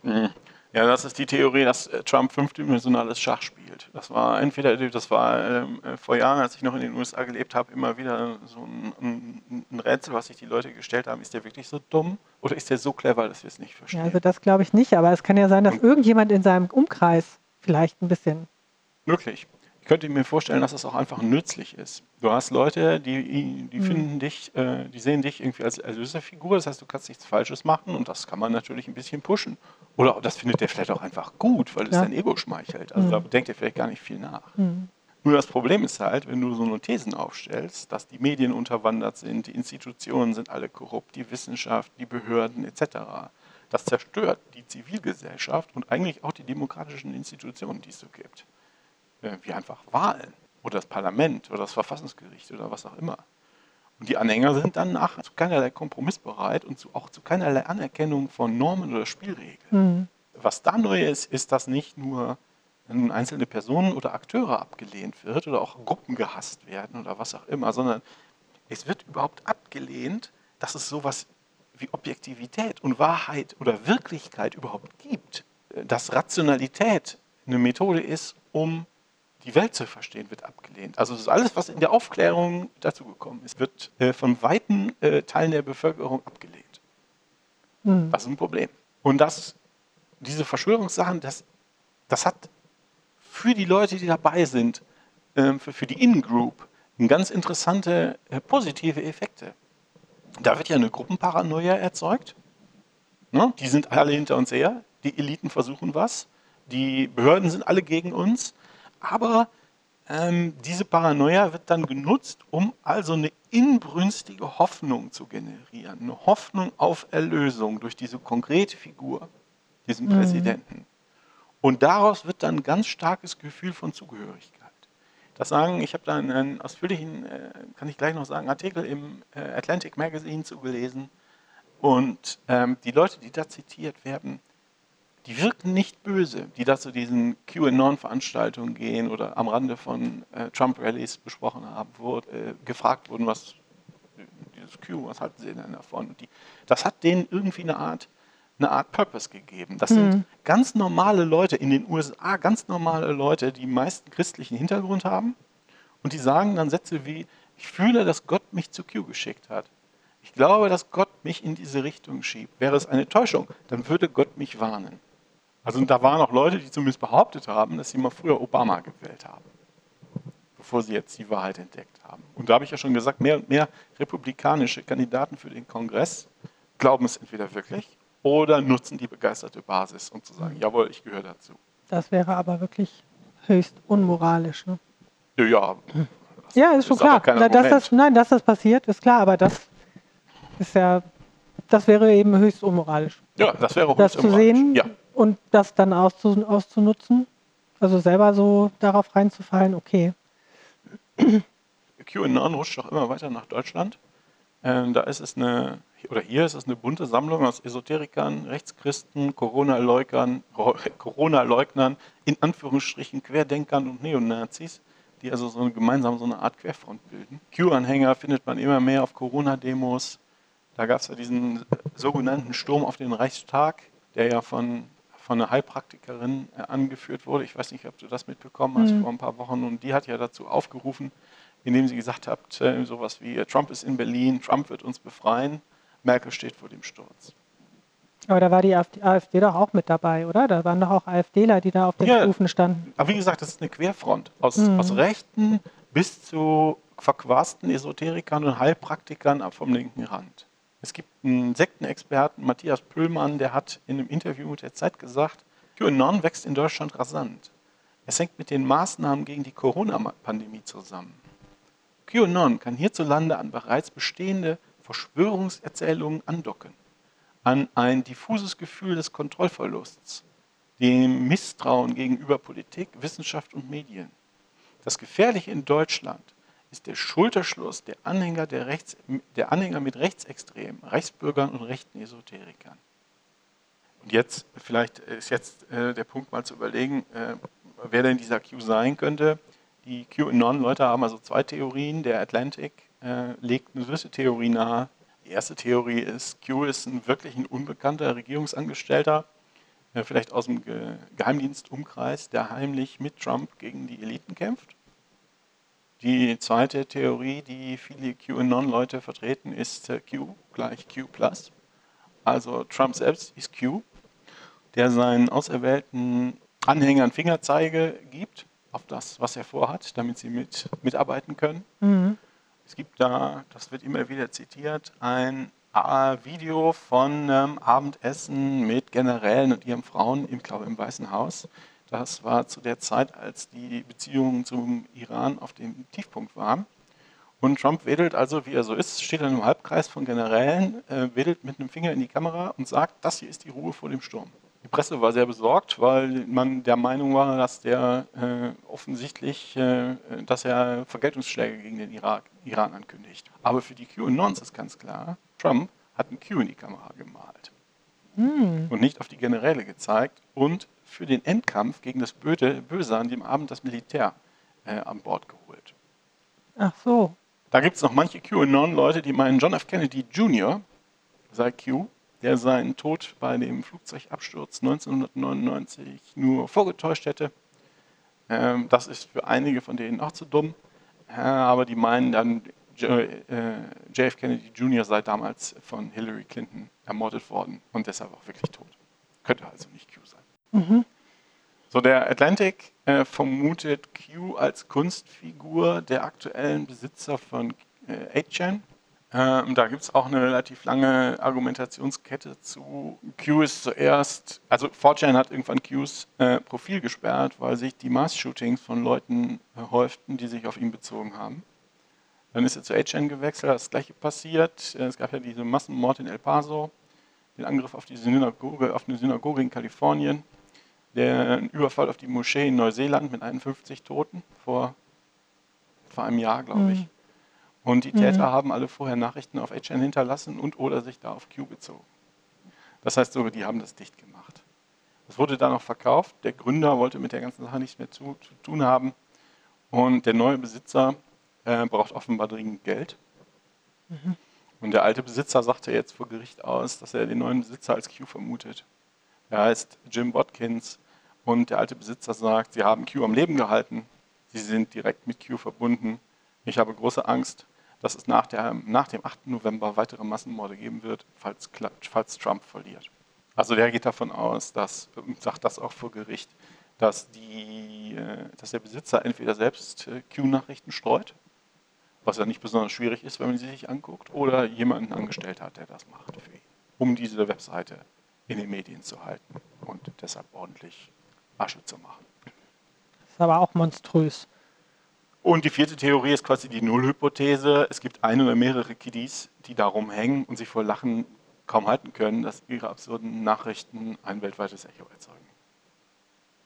Mhm. Ja, das ist die Theorie, dass äh, Trump fünfdimensionales Schach spielt. Das war entweder, das war ähm, äh, vor Jahren, als ich noch in den USA gelebt habe, immer wieder so ein, ein, ein Rätsel, was sich die Leute gestellt haben. Ist der wirklich so dumm oder ist der so clever, dass wir es nicht verstehen? Ja, also das glaube ich nicht, aber es kann ja sein, dass irgendjemand in seinem Umkreis vielleicht ein bisschen. Möglich. Ich könnte mir vorstellen, dass es auch einfach nützlich ist. Du hast Leute, die, die Mhm. finden dich, äh, die sehen dich irgendwie als Erlöserfigur, das heißt, du kannst nichts Falsches machen und das kann man natürlich ein bisschen pushen. Oder das findet der vielleicht auch einfach gut, weil es Ja. dein Ego schmeichelt. Also Mhm. da denkt er vielleicht gar nicht viel nach. Hm. Nur das Problem ist halt, wenn du so eine Thesen aufstellst, dass die Medien unterwandert sind, die Institutionen sind alle korrupt, die Wissenschaft, die Behörden etc. Das zerstört die Zivilgesellschaft und eigentlich auch die demokratischen Institutionen, die es so gibt. Äh, Wie einfach Wahlen oder das Parlament oder das Verfassungsgericht oder was auch immer. Und die Anhänger sind dann nach zu keinerlei Kompromiss bereit und zu, auch zu keinerlei Anerkennung von Normen oder Spielregeln. Hm. Was da neu ist, ist, dass nicht nur einzelne Personen oder Akteure abgelehnt wird oder auch Gruppen gehasst werden oder was auch immer, sondern es wird überhaupt abgelehnt, dass es sowas wie Objektivität und Wahrheit oder Wirklichkeit überhaupt gibt. Dass Rationalität eine Methode ist, um die Welt zu verstehen, wird abgelehnt. Also alles, was in der Aufklärung dazugekommen ist, wird äh, von weiten äh, Teilen der Bevölkerung abgelehnt. Hm. Das ist ein Problem. Und das, diese Verschwörungssachen, das, das hat für die Leute, die dabei sind, ähm, für, für die In-Group, ganz interessante äh, positive Effekte. Da wird ja eine Gruppenparanoia erzeugt. Ne? Die sind alle hinter uns her. Die Eliten versuchen was. Die Behörden sind alle gegen uns. Aber ähm, diese Paranoia wird dann genutzt, um also eine inbrünstige Hoffnung zu generieren. Eine Hoffnung auf Erlösung durch diese konkrete Figur, diesen Mhm. Präsidenten. Und daraus wird dann ein ganz starkes Gefühl von Zugehörigkeit. Das sagen, ich habe da einen ausführlichen, äh, kann ich gleich noch sagen, Artikel im äh, Atlantic Magazine zugelesen. Und ähm, die Leute, die da zitiert werden, die wirken nicht böse, die da zu diesen QAnon-Veranstaltungen gehen oder am Rande von äh, Trump-Rallies besprochen haben, wo, äh, gefragt wurden, was dieses Q, was halten Sie denn davon? Die, das hat denen irgendwie eine Art, eine Art Purpose gegeben. Das sind mhm. ganz normale Leute in den USA, ganz normale Leute, die meisten christlichen Hintergrund haben und die sagen dann Sätze wie, ich fühle, dass Gott mich zu Q geschickt hat. Ich glaube, dass Gott mich in diese Richtung schiebt. Wäre es eine Täuschung, dann würde Gott mich warnen. Also da waren auch Leute, die zumindest behauptet haben, dass sie mal früher Obama gewählt haben, bevor sie jetzt die Wahrheit entdeckt haben. Und da habe ich ja schon gesagt, mehr und mehr republikanische Kandidaten für den Kongress glauben es entweder wirklich oder nutzen die begeisterte Basis, um zu sagen, jawohl, ich gehöre dazu. Das wäre aber wirklich höchst unmoralisch. Ne? Ja, ja. Ja, ist schon ist klar. Dass das, nein, dass das passiert, ist klar, aber das ist ja, das wäre eben höchst unmoralisch. Ja, das wäre höchst das unmoralisch. Das zu sehen, ja und das dann auszu auszunutzen, also selber so darauf reinzufallen, okay. QAnon rutscht auch immer weiter nach Deutschland. Ähm, da ist es eine, oder hier ist es eine bunte Sammlung aus Esoterikern, Rechtschristen, Corona-Leugnern, Corona-Leugnern, in Anführungsstrichen Querdenkern und Neonazis, die also so eine, gemeinsam so eine Art Querfront bilden. Q-Anhänger findet man immer mehr auf Corona-Demos. Da gab es ja diesen sogenannten Sturm auf den Reichstag, der ja von von einer Heilpraktikerin äh, angeführt wurde. Ich weiß nicht, ob du das mitbekommen hast mhm. vor ein paar Wochen. Und die hat ja dazu aufgerufen, indem sie gesagt hat, äh, sowas wie Trump ist in Berlin, Trump wird uns befreien, Merkel steht vor dem Sturz. Aber da war die AfD doch auch mit dabei, oder? Da waren doch auch AfDler, die da auf den ja, Stufen standen. Aber wie gesagt, das ist eine Querfront aus, mhm. aus Rechten bis zu verquasten Esoterikern und Heilpraktikern vom linken Rand. Es gibt einen Sektenexperten, Matthias Pöllmann, der hat in einem Interview mit der Zeit gesagt, QAnon wächst in Deutschland rasant. Es hängt mit den Maßnahmen gegen die Corona-Pandemie zusammen. QAnon kann hierzulande an bereits bestehende Verschwörungserzählungen andocken, an ein diffuses Gefühl des Kontrollverlusts, dem Misstrauen gegenüber Politik, Wissenschaft und Medien. Das Gefährliche in Deutschland ist der Schulterschluss der Anhänger, der, Rechts, der Anhänger mit Rechtsextremen, Rechtsbürgern und rechten Esoterikern. Und jetzt, vielleicht ist jetzt äh, der Punkt mal zu überlegen, äh, wer denn dieser Q sein könnte. Die QAnon-Leute haben also zwei Theorien. Der Atlantic äh, legt eine dritte Theorie nahe. Die erste Theorie ist, Q ist ein wirklich ein unbekannter Regierungsangestellter, vielleicht aus dem Ge Geheimdienstumkreis, der heimlich mit Trump gegen die Eliten kämpft. Die zweite Theorie, die viele QAnon-Leute vertreten, ist äh, Q gleich Q+. Also Trump selbst ist Q, der seinen auserwählten Anhängern Fingerzeige gibt auf das, was er vorhat, damit sie mit, mitarbeiten können. Mhm. Es gibt da, das wird immer wieder zitiert, ein Video von ähm, Abendessen mit Generälen und ihren Frauen, ich glaube im Weißen Haus. Das war zu der Zeit, als die Beziehungen zum Iran auf dem Tiefpunkt waren. Und Trump wedelt also, wie er so ist, steht in einem Halbkreis von Generälen, äh, wedelt mit einem Finger in die Kamera und sagt, das hier ist die Ruhe vor dem Sturm. Die Presse war sehr besorgt, weil man der Meinung war, dass der äh, offensichtlich, äh, dass er Vergeltungsschläge gegen den Irak, Iran ankündigt. Aber für die QAnons ist ganz klar, Trump hat ein Q in die Kamera gemalt hm. und nicht auf die Generäle gezeigt und für den Endkampf gegen das Böse an dem Abend das Militär äh, an Bord geholt. Ach so. Da gibt es noch manche QAnon-Leute, die meinen, John F. Kennedy Jr. sei Q, der seinen Tod bei dem Flugzeugabsturz 1999 nur vorgetäuscht hätte. Ähm, das ist für einige von denen auch zu dumm. Äh, aber die meinen dann, JF äh, Kennedy Jr. sei damals von Hillary Clinton ermordet worden und deshalb auch wirklich tot. Könnte also nicht Q sein. Mhm. So, der Atlantic äh, vermutet Q als Kunstfigur der aktuellen Besitzer von äh, 8chan. Ähm, da gibt es auch eine relativ lange Argumentationskette zu. Q ist zuerst, also 4chan hat irgendwann Qs äh, Profil gesperrt, weil sich die Mass-Shootings von Leuten äh, häuften, die sich auf ihn bezogen haben. Dann ist er zu 8chan gewechselt, das gleiche passiert. Äh, es gab ja diese Massenmord in El Paso, den Angriff auf, die Synagoge, auf eine Synagoge in Kalifornien der Überfall auf die Moschee in Neuseeland mit 51 Toten vor, vor einem Jahr, glaube ich. Mhm. Und die Täter mhm. haben alle vorher Nachrichten auf HN hinterlassen und oder sich da auf Q bezogen. Das heißt sogar, die haben das dicht gemacht. Das wurde dann noch verkauft. Der Gründer wollte mit der ganzen Sache nichts mehr zu, zu tun haben. Und der neue Besitzer äh, braucht offenbar dringend Geld. Mhm. Und der alte Besitzer sagte jetzt vor Gericht aus, dass er den neuen Besitzer als Q vermutet. Er heißt Jim Watkins und der alte Besitzer sagt, sie haben Q am Leben gehalten, sie sind direkt mit Q verbunden. Ich habe große Angst, dass es nach, der, nach dem 8. November weitere Massenmorde geben wird, falls, falls Trump verliert. Also der geht davon aus, dass, sagt das auch vor Gericht, dass, die, äh, dass der Besitzer entweder selbst äh, Q-Nachrichten streut, was ja nicht besonders schwierig ist, wenn man sie sich anguckt, oder jemanden angestellt hat, der das macht für ihn, um diese Webseite in den Medien zu halten und deshalb ordentlich Asche zu machen. Das ist aber auch monströs. Und die vierte Theorie ist quasi die Nullhypothese. Es gibt ein oder mehrere Kiddies, die darum hängen und sich vor Lachen kaum halten können, dass ihre absurden Nachrichten ein weltweites Echo erzeugen.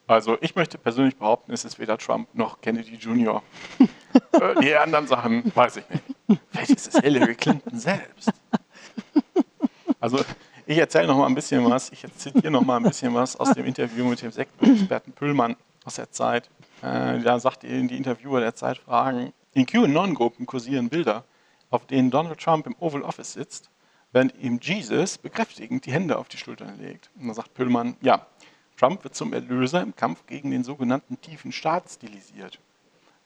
Also ich möchte persönlich behaupten, es ist weder Trump noch Kennedy Jr. Äh, die anderen Sachen weiß ich nicht. Vielleicht ist es Hillary Clinton selbst. Also ich erzähle noch mal ein bisschen was. Ich zitiere noch mal ein bisschen was aus dem Interview mit dem Sektenexperten Püllmann aus der Zeit. Äh, da sagt die Interviewer der Zeit Fragen. In QAnon-Gruppen kursieren Bilder, auf denen Donald Trump im Oval Office sitzt, während ihm Jesus bekräftigend die Hände auf die Schultern legt. Und dann sagt Püllmann, ja, Trump wird zum Erlöser im Kampf gegen den sogenannten tiefen Staat stilisiert.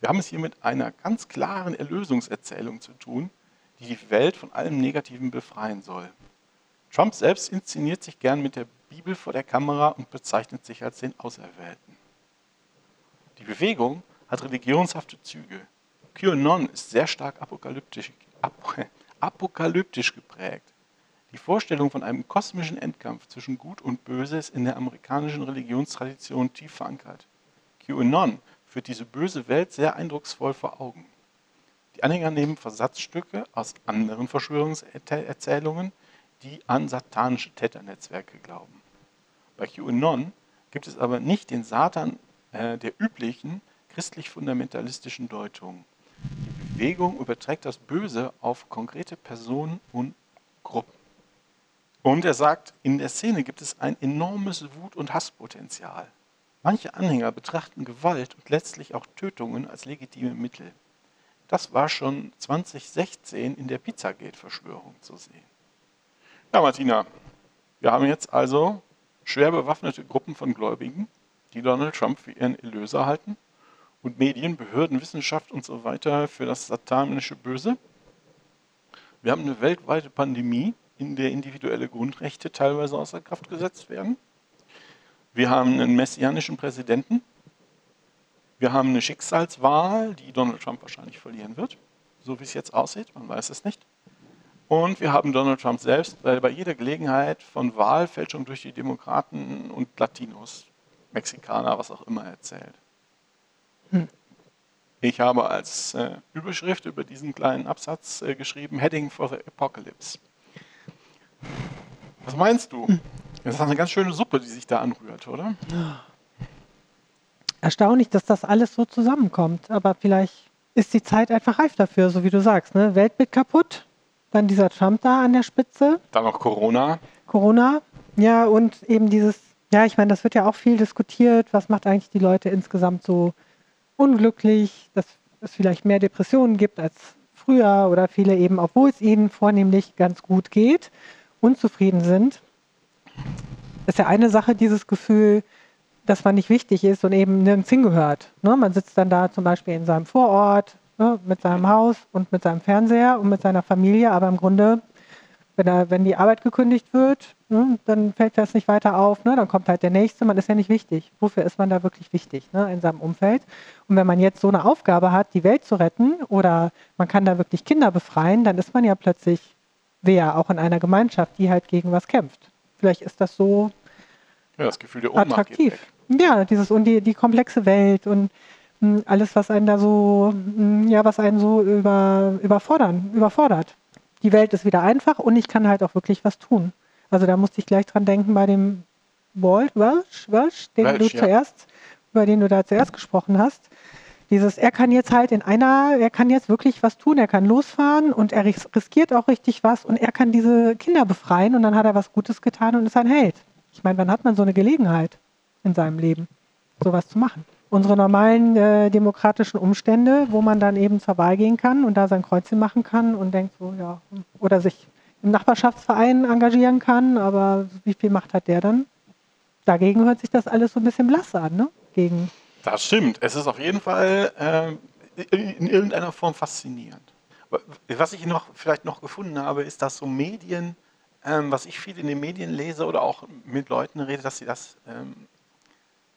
Wir haben es hier mit einer ganz klaren Erlösungserzählung zu tun, die die Welt von allem Negativen befreien soll. Trump selbst inszeniert sich gern mit der Bibel vor der Kamera und bezeichnet sich als den Auserwählten. Die Bewegung hat religionshafte Züge. QAnon ist sehr stark apokalyptisch, ap apokalyptisch geprägt. Die Vorstellung von einem kosmischen Endkampf zwischen Gut und Böse ist in der amerikanischen Religionstradition tief verankert. QAnon führt diese böse Welt sehr eindrucksvoll vor Augen. Die Anhänger nehmen Versatzstücke aus anderen Verschwörungserzählungen, die an satanische Täternetzwerke glauben. Bei QAnon gibt es aber nicht den Satan äh, der üblichen christlich-fundamentalistischen Deutung. Die Bewegung überträgt das Böse auf konkrete Personen und Gruppen. Und er sagt, in der Szene gibt es ein enormes Wut- und Hasspotenzial. Manche Anhänger betrachten Gewalt und letztlich auch Tötungen als legitime Mittel. Das war schon 2016 in der Pizzagate-Verschwörung zu sehen. Ja, Martina, wir haben jetzt also schwer bewaffnete Gruppen von Gläubigen, die Donald Trump für ihren Erlöser halten und Medien, Behörden, Wissenschaft und so weiter für das satanische Böse. Wir haben eine weltweite Pandemie, in der individuelle Grundrechte teilweise außer Kraft gesetzt werden. Wir haben einen messianischen Präsidenten. Wir haben eine Schicksalswahl, die Donald Trump wahrscheinlich verlieren wird, so wie es jetzt aussieht, man weiß es nicht. Und wir haben Donald Trump selbst, bei jeder Gelegenheit von Wahlfälschung durch die Demokraten und Latinos Mexikaner, was auch immer erzählt. Hm. Ich habe als äh, Überschrift über diesen kleinen Absatz äh, geschrieben, Heading for the Apocalypse. Was meinst du? Hm. Das ist eine ganz schöne Suppe, die sich da anrührt, oder? Erstaunlich, dass das alles so zusammenkommt, aber vielleicht ist die Zeit einfach reif dafür, so wie du sagst. Ne? Weltbild kaputt, dann dieser Trump da an der Spitze. Dann noch Corona. Corona, ja, und eben dieses ja, ich meine, das wird ja auch viel diskutiert. Was macht eigentlich die Leute insgesamt so unglücklich, dass es vielleicht mehr Depressionen gibt als früher oder viele eben, obwohl es ihnen vornehmlich ganz gut geht, unzufrieden sind. Das ist ja eine Sache, dieses Gefühl, dass man nicht wichtig ist und eben nirgends hingehört. Ne? Man sitzt dann da zum Beispiel in seinem Vorort ne, mit seinem Haus und mit seinem Fernseher und mit seiner Familie, aber im Grunde wenn, er, wenn die Arbeit gekündigt wird, ne, dann fällt das nicht weiter auf, ne, dann kommt halt der nächste, man ist ja nicht wichtig. Wofür ist man da wirklich wichtig ne, in seinem Umfeld? Und wenn man jetzt so eine Aufgabe hat, die Welt zu retten oder man kann da wirklich Kinder befreien, dann ist man ja plötzlich wer, auch in einer Gemeinschaft, die halt gegen was kämpft. Vielleicht ist das so ja, das Gefühl der Ohnmacht attraktiv. Ja, dieses und die, die komplexe Welt und alles, was einen da so, hm, ja, was einen so über, überfordern, überfordert die Welt ist wieder einfach und ich kann halt auch wirklich was tun. Also da musste ich gleich dran denken bei dem Walt, Welch, Welch, den Welch, du ja. zuerst, über den du da zuerst gesprochen hast. Dieses, er kann jetzt halt in einer, er kann jetzt wirklich was tun, er kann losfahren und er ris- riskiert auch richtig was und er kann diese Kinder befreien und dann hat er was Gutes getan und ist ein Held. Ich meine, wann hat man so eine Gelegenheit in seinem Leben, sowas zu machen? Unsere normalen äh, demokratischen Umstände, wo man dann eben zur Wahl gehen kann und da sein Kreuzchen machen kann und denkt so, ja, oder sich im Nachbarschaftsverein engagieren kann, aber wie viel Macht hat der dann? Dagegen hört sich das alles so ein bisschen blass an, ne? Gegen Das stimmt. Es ist auf jeden Fall ähm, in irgendeiner Form faszinierend. Was ich noch vielleicht noch gefunden habe, ist, dass so Medien, ähm, was ich viel in den Medien lese oder auch mit Leuten rede, dass sie das, ähm,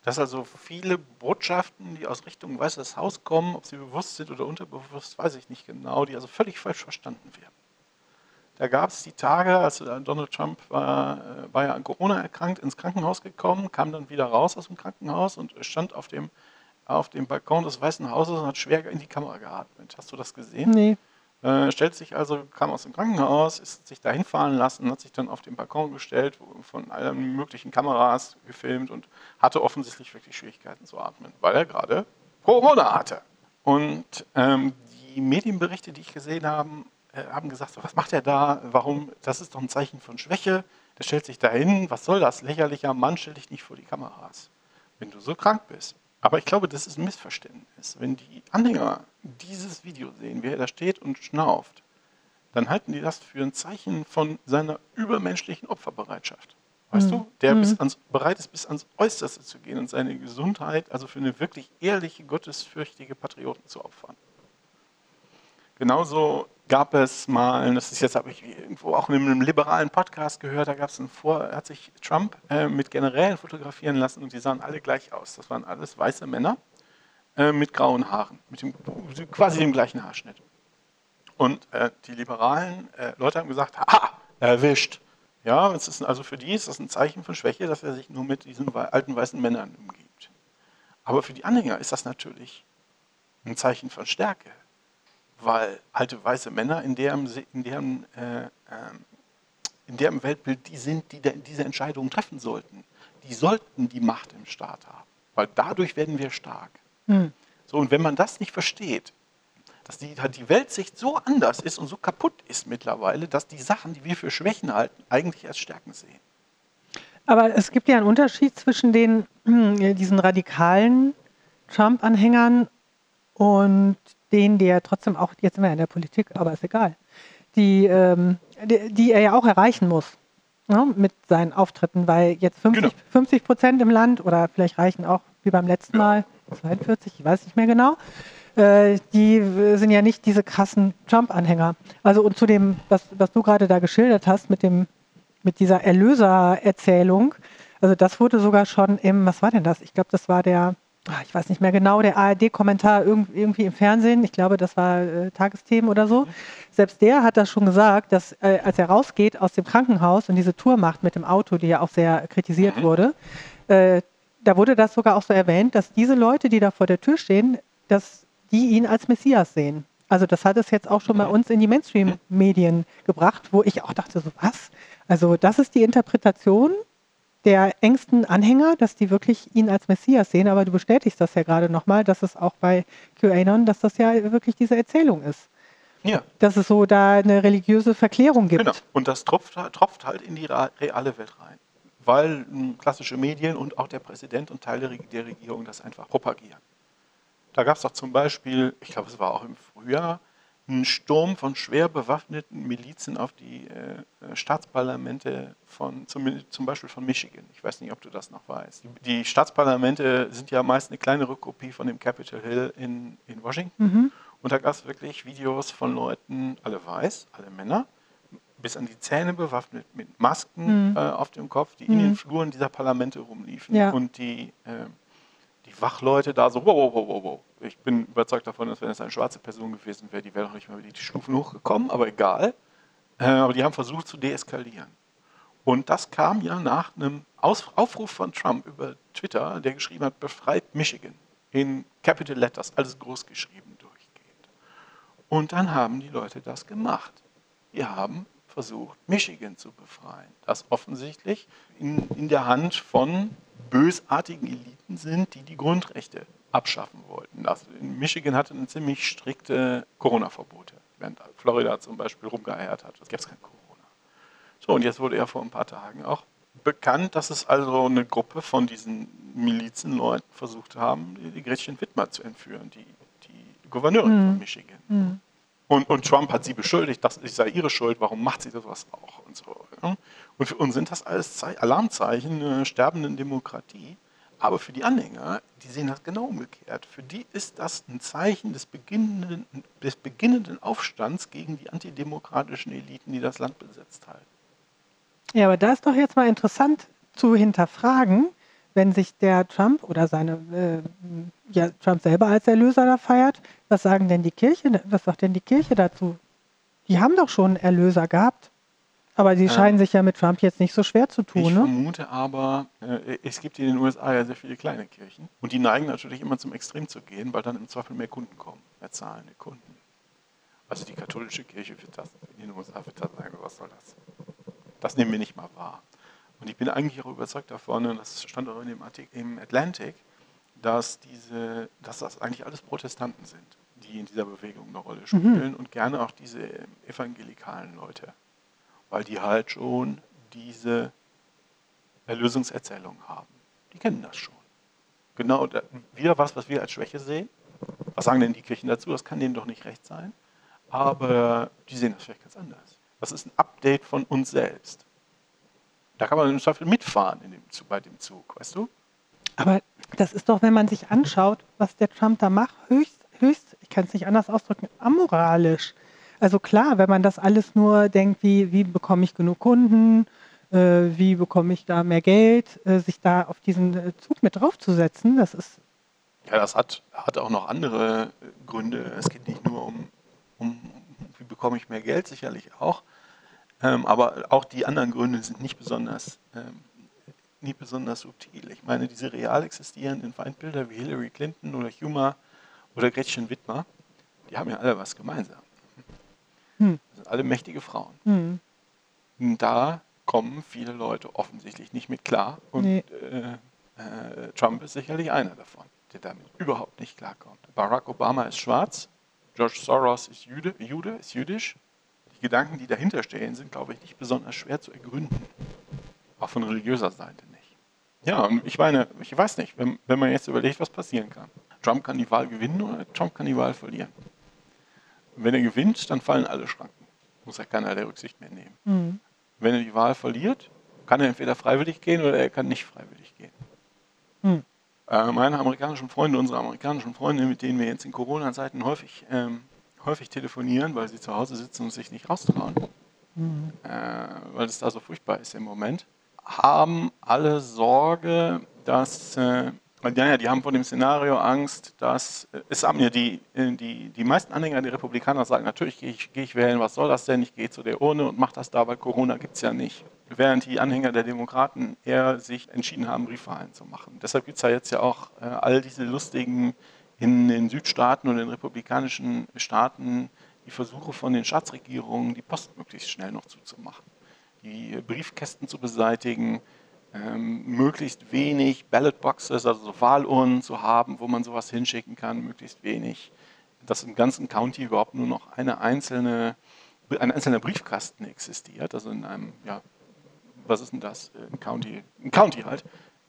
dass also viele Botschaften, die aus Richtung Weißes Haus kommen, ob sie bewusst sind oder unterbewusst, weiß ich nicht genau, die also völlig falsch verstanden werden. Da gab es die Tage, als Donald Trump war, äh, war ja an Corona erkrankt, ins Krankenhaus gekommen, kam dann wieder raus aus dem Krankenhaus und stand auf dem, auf dem Balkon des Weißen Hauses und hat schwer in die Kamera geatmet. Hast du das gesehen? Nee. Äh, stellt sich also, kam aus dem Krankenhaus, ist sich dahin fahren lassen, hat sich dann auf den Balkon gestellt, von allen möglichen Kameras gefilmt und hatte offensichtlich wirklich Schwierigkeiten zu atmen, weil er gerade Corona hatte. Und ähm, die Medienberichte, die ich gesehen habe, äh, haben gesagt, so, was macht er da? Warum? Das ist doch ein Zeichen von Schwäche. Der stellt sich dahin. Was soll das? Lächerlicher Mann, stell dich nicht vor die Kameras, wenn du so krank bist. Aber ich glaube, das ist ein Missverständnis. Wenn die Anhänger dieses Video sehen, wie er da steht und schnauft, dann halten die das für ein Zeichen von seiner übermenschlichen Opferbereitschaft. Weißt Mhm. du? Der Mhm. bis ans, bereit ist, bis ans Äußerste zu gehen und seine Gesundheit, also für eine wirklich ehrliche, gottesfürchtige Patrioten zu opfern. Genauso gab es mal, das ist jetzt, habe ich irgendwo auch in einem liberalen Podcast gehört, da gab es einen Vor, hat sich Trump äh, mit Generälen fotografieren lassen und die sahen alle gleich aus. Das waren alles weiße Männer äh, mit grauen Haaren, mit dem, quasi dem gleichen Haarschnitt. Und äh, die liberalen äh, Leute haben gesagt, ha, erwischt. Ja, es ist, also für die ist das ein Zeichen von Schwäche, dass er sich nur mit diesen alten weißen Männern umgibt. Aber für die Anhänger ist das natürlich ein Zeichen von Stärke, weil alte weiße Männer in deren, in deren, äh, ähm, in deren Weltbild die sind, die diese Entscheidungen treffen sollten. Die sollten die Macht im Staat haben, weil dadurch werden wir stark. Hm. So, und wenn man das nicht versteht, dass die, die Weltsicht so anders ist und so kaputt ist mittlerweile, dass die Sachen, die wir für Schwächen halten, eigentlich als Stärken sehen. Aber es gibt ja einen Unterschied zwischen den, hm, diesen radikalen Trump-Anhängern und denen, die er trotzdem auch, jetzt sind wir ja in der Politik, aber ist egal, die, ähm, die, die er ja auch erreichen muss ne, mit seinen Auftritten, weil jetzt 50, Genau. 50 Prozent im Land oder vielleicht reichen auch wie beim letzten Mal 42, ich weiß nicht mehr genau, äh, die sind ja nicht diese krassen Trump-Anhänger. Also und zu dem, was, was du gerade da geschildert hast mit dem mit dieser Erlöser-Erzählung. Also das wurde sogar schon im, was war denn das? Ich glaube, das war der, ich weiß nicht mehr genau, der ARD-Kommentar irg- irgendwie im Fernsehen. Ich glaube, das war äh, Tagesthemen oder so. Selbst der hat das schon gesagt, dass äh, als er rausgeht aus dem Krankenhaus und diese Tour macht mit dem Auto, die ja auch sehr kritisiert Mhm. wurde, äh, da wurde das sogar auch so erwähnt, dass diese Leute, die da vor der Tür stehen, dass die ihn als Messias sehen. Also das hat es jetzt auch schon bei Mhm. uns in die Mainstream-Medien gebracht, wo ich auch dachte, so was? Also das ist die Interpretation der engsten Anhänger, dass die wirklich ihn als Messias sehen, aber du bestätigst das ja gerade nochmal, dass es auch bei QAnon, dass das ja wirklich diese Erzählung ist. Ja, Dass es so da eine religiöse Verklärung gibt. genau. Und das tropft, tropft halt in die reale Welt rein, weil m, klassische Medien und auch der Präsident und Teile der Regierung das einfach propagieren. Da gab es doch zum Beispiel, ich glaube, es war auch im Frühjahr, einen Sturm von schwer bewaffneten Milizen auf die äh, Staatsparlamente von, zum, zum Beispiel von Michigan. Ich weiß nicht, ob du das noch weißt. Die, die Staatsparlamente sind ja meist eine kleinere Kopie von dem Capitol Hill in, in Washington. Mhm. Und da gab es wirklich Videos von Leuten, alle weiß, alle Männer, bis an die Zähne bewaffnet mit Masken Mhm. äh, auf dem Kopf, die in Mhm. den Fluren dieser Parlamente rumliefen. Ja. Und die, äh, die Wachleute da so, wow, wow, wow, wow. Ich bin überzeugt davon, dass wenn es eine schwarze Person gewesen wäre, die wäre noch nicht mal die Stufen hochgekommen, aber egal. Äh, aber die haben versucht zu deeskalieren. Und das kam ja nach einem Aus Aufruf von Trump über Twitter, der geschrieben hat, befreit Michigan in Capital Letters, alles groß geschrieben durchgehend. Und dann haben die Leute das gemacht. Die haben versucht, Michigan zu befreien, das offensichtlich in, in der Hand von bösartigen Eliten sind, die die Grundrechte abschaffen wollten. Das, in Michigan hatte eine ziemlich strikte Corona-Verbote, während Florida zum Beispiel rumgeeiert hat. Es gab kein Corona. So, und jetzt wurde ja vor ein paar Tagen auch bekannt, dass es also eine Gruppe von diesen Milizenleuten versucht haben, die Gretchen Wittmer zu entführen, die, die Gouverneurin mhm. von Michigan. Mhm. Und, und, Trump hat sie beschuldigt, das sei ihre Schuld, warum macht sie sowas auch und so. Ja? Und für uns sind das alles Alarmzeichen einer sterbenden Demokratie. Aber für die Anhänger, die sehen das genau umgekehrt. Für die ist das ein Zeichen des beginnenden, des beginnenden Aufstands gegen die antidemokratischen Eliten, die das Land besetzt halten. Ja, aber da ist doch jetzt mal interessant zu hinterfragen, wenn sich der Trump oder seine, äh, ja, Trump selber als Erlöser da feiert, was sagen denn die Kirche, was sagt denn die Kirche dazu? Die haben doch schon Erlöser gehabt. Aber sie scheinen sich ja mit Trump jetzt nicht so schwer zu tun. Ich ne? vermute aber, äh, es gibt in den USA ja sehr viele kleine Kirchen. Und die neigen natürlich immer zum Extrem zu gehen, weil dann im Zweifel mehr Kunden kommen, mehr zahlende Kunden. Also die katholische Kirche wird das, in den USA wird das sagen, was soll das? Das nehmen wir nicht mal wahr. Und ich bin eigentlich auch überzeugt davon, und das stand auch in dem Artikel im Atlantic, dass, diese, dass das eigentlich alles Protestanten sind, die in dieser Bewegung eine Rolle mhm. spielen mhm. und gerne auch diese evangelikalen Leute, weil die halt schon diese Erlösungserzählung haben. Die kennen das schon. Genau, da, wieder was, was wir als Schwäche sehen. Was sagen denn die Kirchen dazu? Das kann denen doch nicht recht sein. Aber die sehen das vielleicht ganz anders. Das ist ein Update von uns selbst. Da kann man im Zweifel mitfahren in dem, bei dem Zug, weißt du? Aber das ist doch, wenn man sich anschaut, was der Trump da macht, höchst, höchst, ich kann es nicht anders ausdrücken, amoralisch. Also klar, wenn man das alles nur denkt, wie, wie bekomme ich genug Kunden, äh, wie bekomme ich da mehr Geld, äh, sich da auf diesen äh, Zug mit draufzusetzen, das ist. Ja, das hat, hat auch noch andere Gründe. Es geht nicht nur um, um wie bekomme ich mehr Geld, sicherlich auch. Ähm, aber auch die anderen Gründe sind nicht besonders, ähm, nicht besonders subtil. Ich meine, diese real existierenden Feindbilder wie Hillary Clinton oder Huma oder Gretchen Wittmer, die haben ja alle was gemeinsam. Hm. Das sind alle mächtige Frauen. Hm. Da kommen viele Leute offensichtlich nicht mit klar. Und nee. äh, äh, Trump ist sicherlich einer davon, der damit überhaupt nicht klarkommt. Barack Obama ist schwarz, George Soros ist Jude, Jude ist jüdisch, die Gedanken, die dahinter stehen, sind, glaube ich, nicht besonders schwer zu ergründen. Auch von religiöser Seite nicht. Ja, und ich meine, ich weiß nicht, wenn, wenn man jetzt überlegt, was passieren kann. Trump kann die Wahl gewinnen oder Trump kann die Wahl verlieren. Wenn er gewinnt, dann fallen alle Schranken. Muss ja keiner der Rücksicht mehr nehmen. Mhm. Wenn er die Wahl verliert, kann er entweder freiwillig gehen oder er kann nicht freiwillig gehen. Mhm. Äh, meine amerikanischen Freunde, unsere amerikanischen Freunde, mit denen wir jetzt in Corona-Zeiten häufig ähm, häufig telefonieren, weil sie zu Hause sitzen und sich nicht raustrauen, mhm. äh, weil es da so furchtbar ist im Moment, haben alle Sorge, dass, äh, ja, die haben vor dem Szenario Angst, dass, äh, es haben ja die, äh, die, die meisten Anhänger der Republikaner sagen, natürlich gehe ich, geh ich wählen, was soll das denn, ich gehe zu der Urne und mache das da, weil Corona gibt es ja nicht. Während die Anhänger der Demokraten eher sich entschieden haben, Briefwahlen zu machen. Deshalb gibt es ja jetzt ja auch äh, all diese lustigen in den Südstaaten und den republikanischen Staaten die Versuche von den Staatsregierungen, die Post möglichst schnell noch zuzumachen, die Briefkästen zu beseitigen, ähm, möglichst wenig Ballotboxes, also so Wahlurnen zu haben, wo man sowas hinschicken kann, möglichst wenig, dass im ganzen County überhaupt nur noch eine einzelne, ein einzelner Briefkasten existiert, also in einem, ja, was ist denn das, ein County, ein County halt,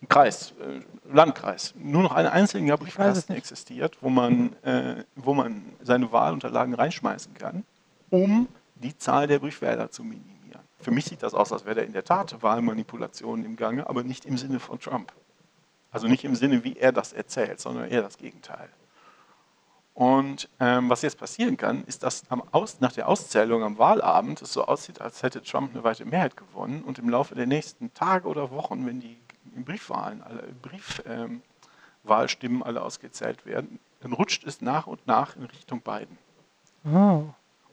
Kreis, äh, Landkreis, nur noch ein einziger Briefkasten existiert, wo man, äh, wo man seine Wahlunterlagen reinschmeißen kann, um die Zahl der Briefwähler zu minimieren. Für mich sieht das aus, als wäre da in der Tat Wahlmanipulation im Gange, aber nicht im Sinne von Trump. Also nicht im Sinne, wie er das erzählt, sondern eher das Gegenteil. Und ähm, was jetzt passieren kann, ist, dass Aus, nach der Auszählung am Wahlabend es so aussieht, als hätte Trump eine weite Mehrheit gewonnen und im Laufe der nächsten Tage oder Wochen, wenn die Briefwahlen, alle Briefwahlstimmen ähm, alle ausgezählt werden, dann rutscht es nach und nach in Richtung Biden. Oh.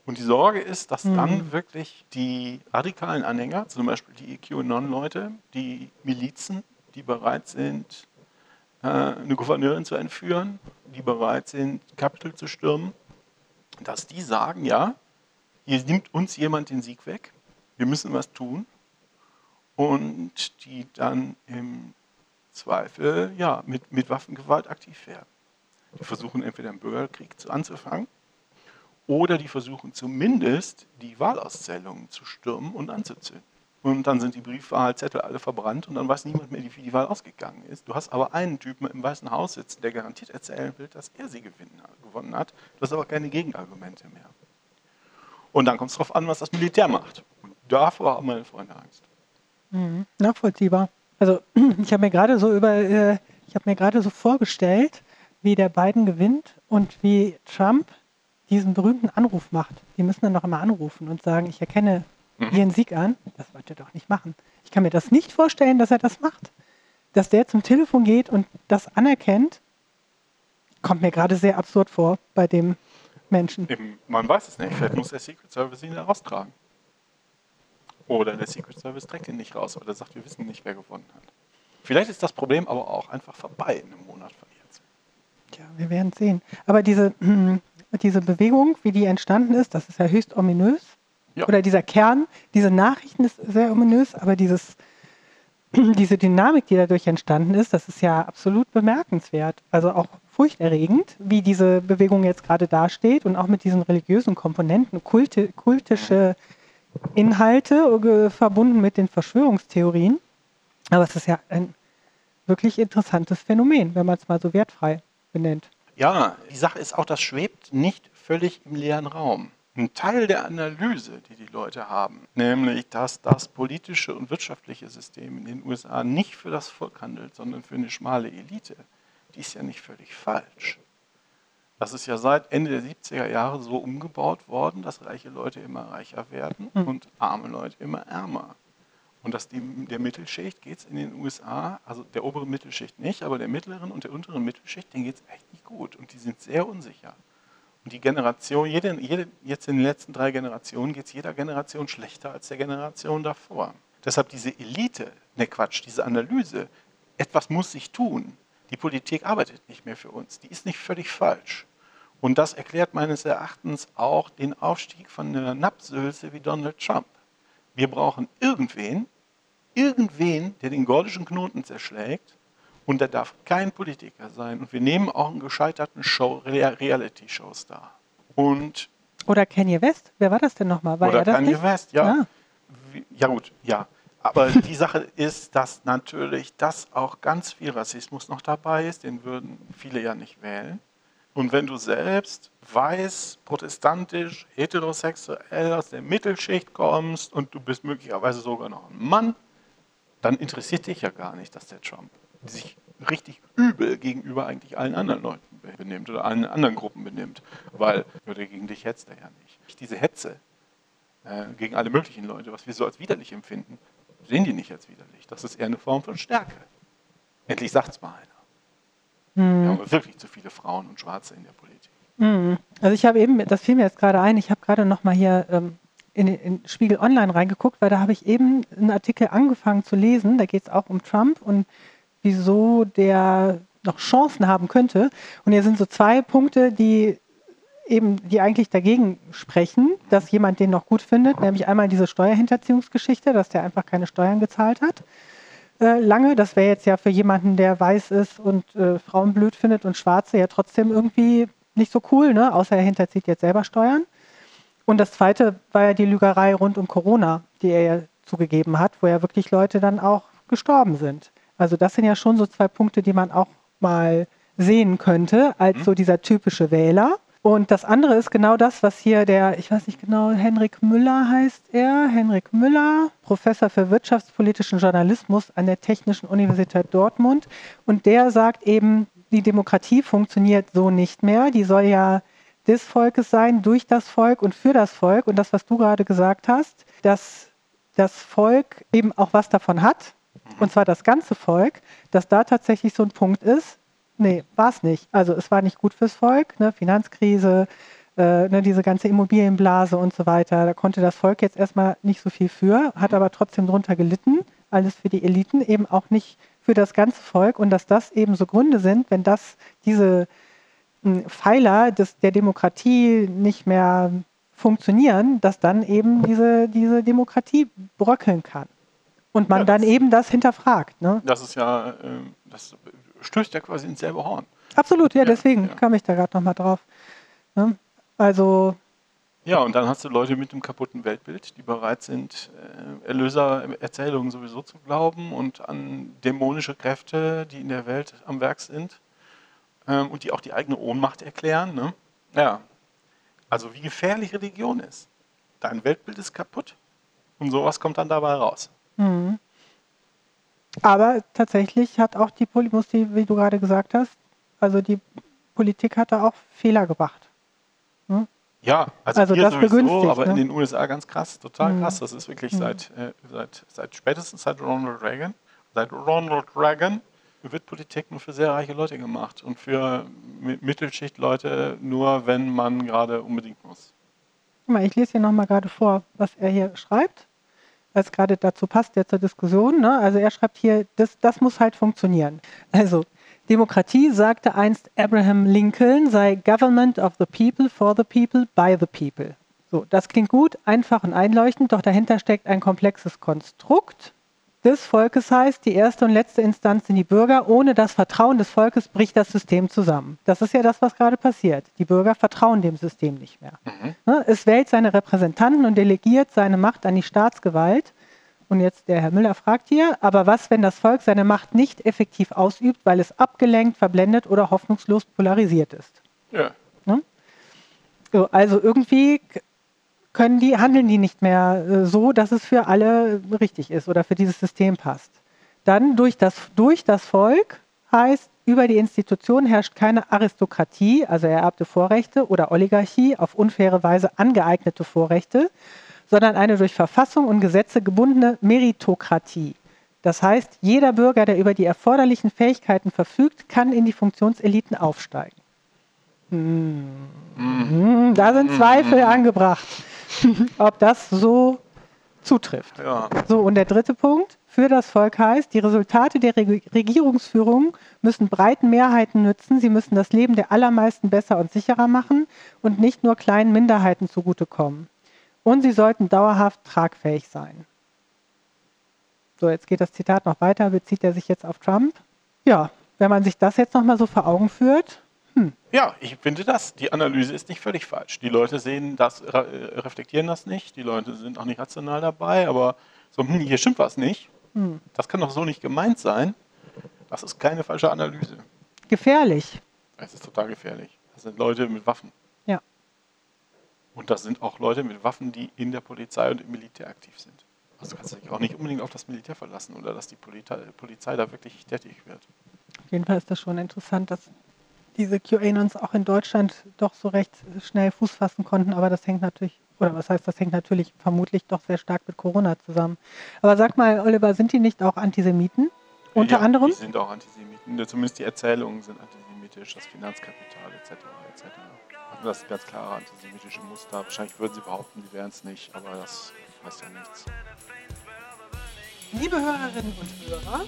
Und die Sorge ist, dass mhm. dann wirklich die radikalen Anhänger, zum Beispiel die EQAnon-Leute, die Milizen, die bereit sind, äh, eine Gouverneurin zu entführen, die bereit sind, Capitol zu stürmen, dass die sagen, ja, hier nimmt uns jemand den Sieg weg wir müssen was tun und die dann im Zweifel ja, mit, mit Waffengewalt aktiv werden. Die versuchen entweder einen Bürgerkrieg zu, anzufangen oder die versuchen zumindest die Wahlauszählungen zu stürmen und anzuzünden. Und dann sind die Briefwahlzettel alle verbrannt und dann weiß niemand mehr, wie die Wahl ausgegangen ist. Du hast aber einen Typen im Weißen Haus sitzen, der garantiert erzählen will, dass er sie gewonnen hat. Du hast aber keine Gegenargumente mehr. Und dann kommt es darauf an, was das Militär macht. Und davor haben meine Freunde Angst. Mhm. Nachvollziehbar. Also ich habe mir gerade so über, äh, ich habe mir gerade so vorgestellt, wie der Biden gewinnt und wie Trump diesen berühmten Anruf macht. Die müssen dann noch immer anrufen und sagen, ich erkenne mhm. ihren Sieg an. Das wollte er doch nicht machen. Ich kann mir das nicht vorstellen, dass er das macht. Dass der zum Telefon geht und das anerkennt, kommt mir gerade sehr absurd vor bei dem Menschen. Eben, man weiß es nicht. Vielleicht muss der Secret Service ihn raustragen. Oder der Secret Service trägt ihn nicht raus, oder sagt, wir wissen nicht, wer gewonnen hat. Vielleicht ist das Problem aber auch einfach vorbei in einem Monat von jetzt. Ja, wir werden sehen. Aber diese, diese Bewegung, wie die entstanden ist, das ist ja höchst ominös. Ja. Oder dieser Kern, diese Nachrichten ist sehr ominös, aber dieses, diese Dynamik, die dadurch entstanden ist, das ist ja absolut bemerkenswert. Also auch furchterregend, wie diese Bewegung jetzt gerade dasteht und auch mit diesen religiösen Komponenten, Kulte, kultische Inhalte verbunden mit den Verschwörungstheorien. Aber es ist ja ein wirklich interessantes Phänomen, wenn man es mal so wertfrei benennt. Ja, die Sache ist auch, das schwebt nicht völlig im leeren Raum. Ein Teil der Analyse, die die Leute haben, nämlich, dass das politische und wirtschaftliche System in den USA nicht für das Volk handelt, sondern für eine schmale Elite, die ist ja nicht völlig falsch. Das ist ja seit Ende der 70er Jahre so umgebaut worden, dass reiche Leute immer reicher werden mhm. und arme Leute immer ärmer. Und dass die, der Mittelschicht geht es in den USA, also der oberen Mittelschicht nicht, aber der mittleren und der unteren Mittelschicht, denen geht es echt nicht gut. Und die sind sehr unsicher. Und die Generation, jede, jede, jetzt in den letzten drei Generationen geht es jeder Generation schlechter als der Generation davor. Deshalb diese Elite, ne Quatsch, diese Analyse, etwas muss sich tun. Die Politik arbeitet nicht mehr für uns. Die ist nicht völlig falsch. Und das erklärt meines Erachtens auch den Aufstieg von einer Napsülse wie Donald Trump. Wir brauchen irgendwen, irgendwen, der den gordischen Knoten zerschlägt. Und der darf kein Politiker sein. Und wir nehmen auch einen gescheiterten Show, Reality-Show-Star. Und oder Kanye West? Wer war das denn nochmal? War oder Kanye nicht? West, ja. Ah. Ja gut, ja. Aber die Sache ist, dass natürlich das auch ganz viel Rassismus noch dabei ist. Den würden viele ja nicht wählen. Und wenn du selbst weiß, protestantisch, heterosexuell aus der Mittelschicht kommst und du bist möglicherweise sogar noch ein Mann, dann interessiert dich ja gar nicht, dass der Trump sich richtig übel gegenüber eigentlich allen anderen Leuten benimmt oder allen anderen Gruppen benimmt, weil oder gegen dich hetzt er ja nicht. Diese Hetze äh, gegen alle möglichen Leute, was wir so als widerlich empfinden, sehen die nicht als widerlich. Das ist eher eine Form von Stärke. Endlich sagt es mal einer. Mhm. Wir haben wirklich zu viele Frauen und Schwarze in der Politik. Mhm. Also ich habe eben, das fiel mir jetzt gerade ein, ich habe gerade noch mal hier ähm, in, in, Spiegel Online reingeguckt, weil da habe ich eben einen Artikel angefangen zu lesen, da geht es auch um Trump und wieso der noch Chancen haben könnte. Und hier sind so zwei Punkte, die eben, die eigentlich dagegen sprechen, dass jemand den noch gut findet, nämlich einmal diese Steuerhinterziehungsgeschichte, dass der einfach keine Steuern gezahlt hat äh, lange. Das wäre jetzt ja für jemanden, der weiß ist und äh, Frauen blöd findet und Schwarze ja trotzdem irgendwie nicht so cool, ne? außer er hinterzieht jetzt selber Steuern. Und das zweite war ja die Lügerei rund um Corona, die er ja zugegeben hat, wo ja wirklich Leute dann auch gestorben sind. Also das sind ja schon so zwei Punkte, die man auch mal sehen könnte als mhm. so dieser typische Wähler. Und das andere ist genau das, was hier der, ich weiß nicht genau, Henrik Müller heißt er, Henrik Müller, Professor für wirtschaftspolitischen Journalismus an der Technischen Universität Dortmund. Und der sagt eben, die Demokratie funktioniert so nicht mehr. Die soll ja des Volkes sein, durch das Volk und für das Volk. Und das, was du gerade gesagt hast, dass das Volk eben auch was davon hat, und zwar das ganze Volk, dass da tatsächlich so ein Punkt ist, Nee, war es nicht. Also es war nicht gut fürs Volk, ne? Finanzkrise, äh, ne, diese ganze Immobilienblase und so weiter. Da konnte das Volk jetzt erstmal nicht so viel für, hat aber trotzdem drunter gelitten. Alles für die Eliten, eben auch nicht für das ganze Volk. Und dass das eben so Gründe sind, wenn das diese hm, Pfeiler des, der Demokratie nicht mehr funktionieren, dass dann eben diese, diese Demokratie bröckeln kann. Und man Ja, dann eben das hinterfragt. Ne? Das ist ja, ähm, das stößt ja quasi ins selbe Horn. Absolut, ja, deswegen ja. kam ich da gerade nochmal drauf. Ne? Also, Ja, und dann hast du Leute mit einem kaputten Weltbild, die bereit sind, äh, Erlösererzählungen sowieso zu glauben und an dämonische Kräfte, die in der Welt am Werk sind ähm, und die auch die eigene Ohnmacht erklären. Ne? Ja, also wie gefährlich Religion ist. Dein Weltbild ist kaputt und sowas kommt dann dabei raus. Mhm. Aber tatsächlich hat auch die Politik, wie du gerade gesagt hast, also die Politik hat da auch Fehler gemacht. Ja, also, Also das sowieso, begünstigt, aber ne? in den USA ganz krass, total Mhm. krass. Das ist wirklich Mhm. seit, äh, seit, seit spätestens seit Ronald Reagan, seit Ronald Reagan wird Politik nur für sehr reiche Leute gemacht und für Mi- Mittelschichtleute nur, wenn man gerade unbedingt muss. Guck mal, ich lese hier nochmal gerade vor, was er hier schreibt, weil es gerade dazu passt, ja zur Diskussion. Ne? Also er schreibt hier, das, das muss halt funktionieren. Also Demokratie, sagte einst Abraham Lincoln, sei Government of the People, for the People, by the People. So, das klingt gut, einfach und einleuchtend, doch dahinter steckt ein komplexes Konstrukt. Des Volkes heißt, die erste und letzte Instanz sind die Bürger. Ohne das Vertrauen des Volkes bricht das System zusammen. Das ist ja das, was gerade passiert. Die Bürger vertrauen dem System nicht mehr. Ne, Es wählt seine Repräsentanten und delegiert seine Macht an die Staatsgewalt. Und jetzt der Herr Müller fragt hier, aber was, wenn das Volk seine Macht nicht effektiv ausübt, weil es abgelenkt, verblendet oder hoffnungslos polarisiert ist? Ja, So, also irgendwie können die, handeln die nicht mehr äh, so, dass es für alle richtig ist oder für dieses System passt. Dann durch das, durch das Volk heißt, über die Institution herrscht keine Aristokratie, also ererbte Vorrechte oder Oligarchie auf unfaire Weise angeeignete Vorrechte, sondern eine durch Verfassung und Gesetze gebundene Meritokratie. Das heißt, jeder Bürger, der über die erforderlichen Fähigkeiten verfügt, kann in die Funktionseliten aufsteigen. Hm, Da sind Zweifel angebracht, ob das so zutrifft. ja. So, und der dritte Punkt für das Volk heißt, die Resultate der Reg Regierungsführung müssen breiten Mehrheiten nützen, sie müssen das Leben der allermeisten besser und sicherer machen und nicht nur kleinen Minderheiten zugutekommen. Und sie sollten dauerhaft tragfähig sein. So, jetzt geht das Zitat noch weiter, bezieht er sich jetzt auf Trump. Ja, wenn man sich das jetzt nochmal so vor Augen führt, Ja, ich finde das. Die Analyse ist nicht völlig falsch. Die Leute sehen das, äh, reflektieren das nicht. Die Leute sind auch nicht rational dabei, aber so, hm, hier stimmt was nicht. hm, Das kann doch so nicht gemeint sein. Das ist keine falsche Analyse. gefährlich. Es ist total gefährlich. Das sind Leute mit Waffen. Ja. Und das sind auch Leute mit Waffen, die in der Polizei und im Militär aktiv sind. Also du kannst dich auch nicht unbedingt auf das Militär verlassen oder dass die Polizei, Polizei da wirklich tätig wird. Auf jeden Fall ist das schon interessant, dass diese QAnons auch in Deutschland doch so recht schnell Fuß fassen konnten, aber das hängt natürlich, oder was heißt, das hängt natürlich vermutlich doch sehr stark mit Corona zusammen. Aber sag mal, Oliver, sind die nicht auch Antisemiten? Unter ja, anderem? Die sind auch Antisemiten. Zumindest die Erzählungen sind antisemitisch, das Finanzkapital etc. etc. Also das ist ganz klare antisemitische Muster. Wahrscheinlich würden sie behaupten, sie wären es nicht, aber das heißt ja nichts. Liebe Hörerinnen und Hörer,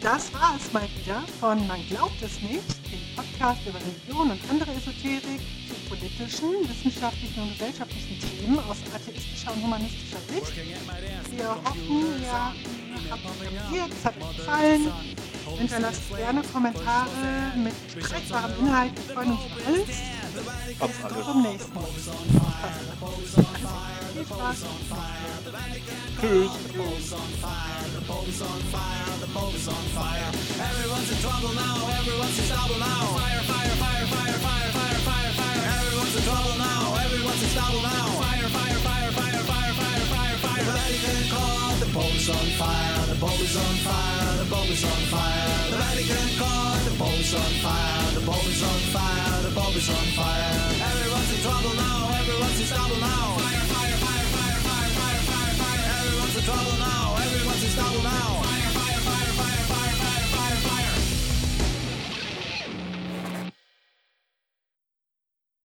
das war es mal wieder von Man glaubt es nicht, dem Podcast über Religion und andere Esoterik zu politischen, wissenschaftlichen und gesellschaftlichen Themen aus atheistischer und humanistischer Sicht. Wir hoffen, ihr habt reagiert, es hat euch gefallen. Hinterlasst gerne Kommentare mit streitbarem Inhalt. Wir freuen uns über alles. Ab alle. Am nächsten Tschüss. Everyone's in trouble on fire, the bulbs on on fire. The Vatican caught bulb is on fire, the bulb is on fire, the bulb is on fire. Everyone's in trouble now, everyone's in trouble now. Fire, fire, fire, fire, fire, fire, fire, fire. Everyone's in trouble now.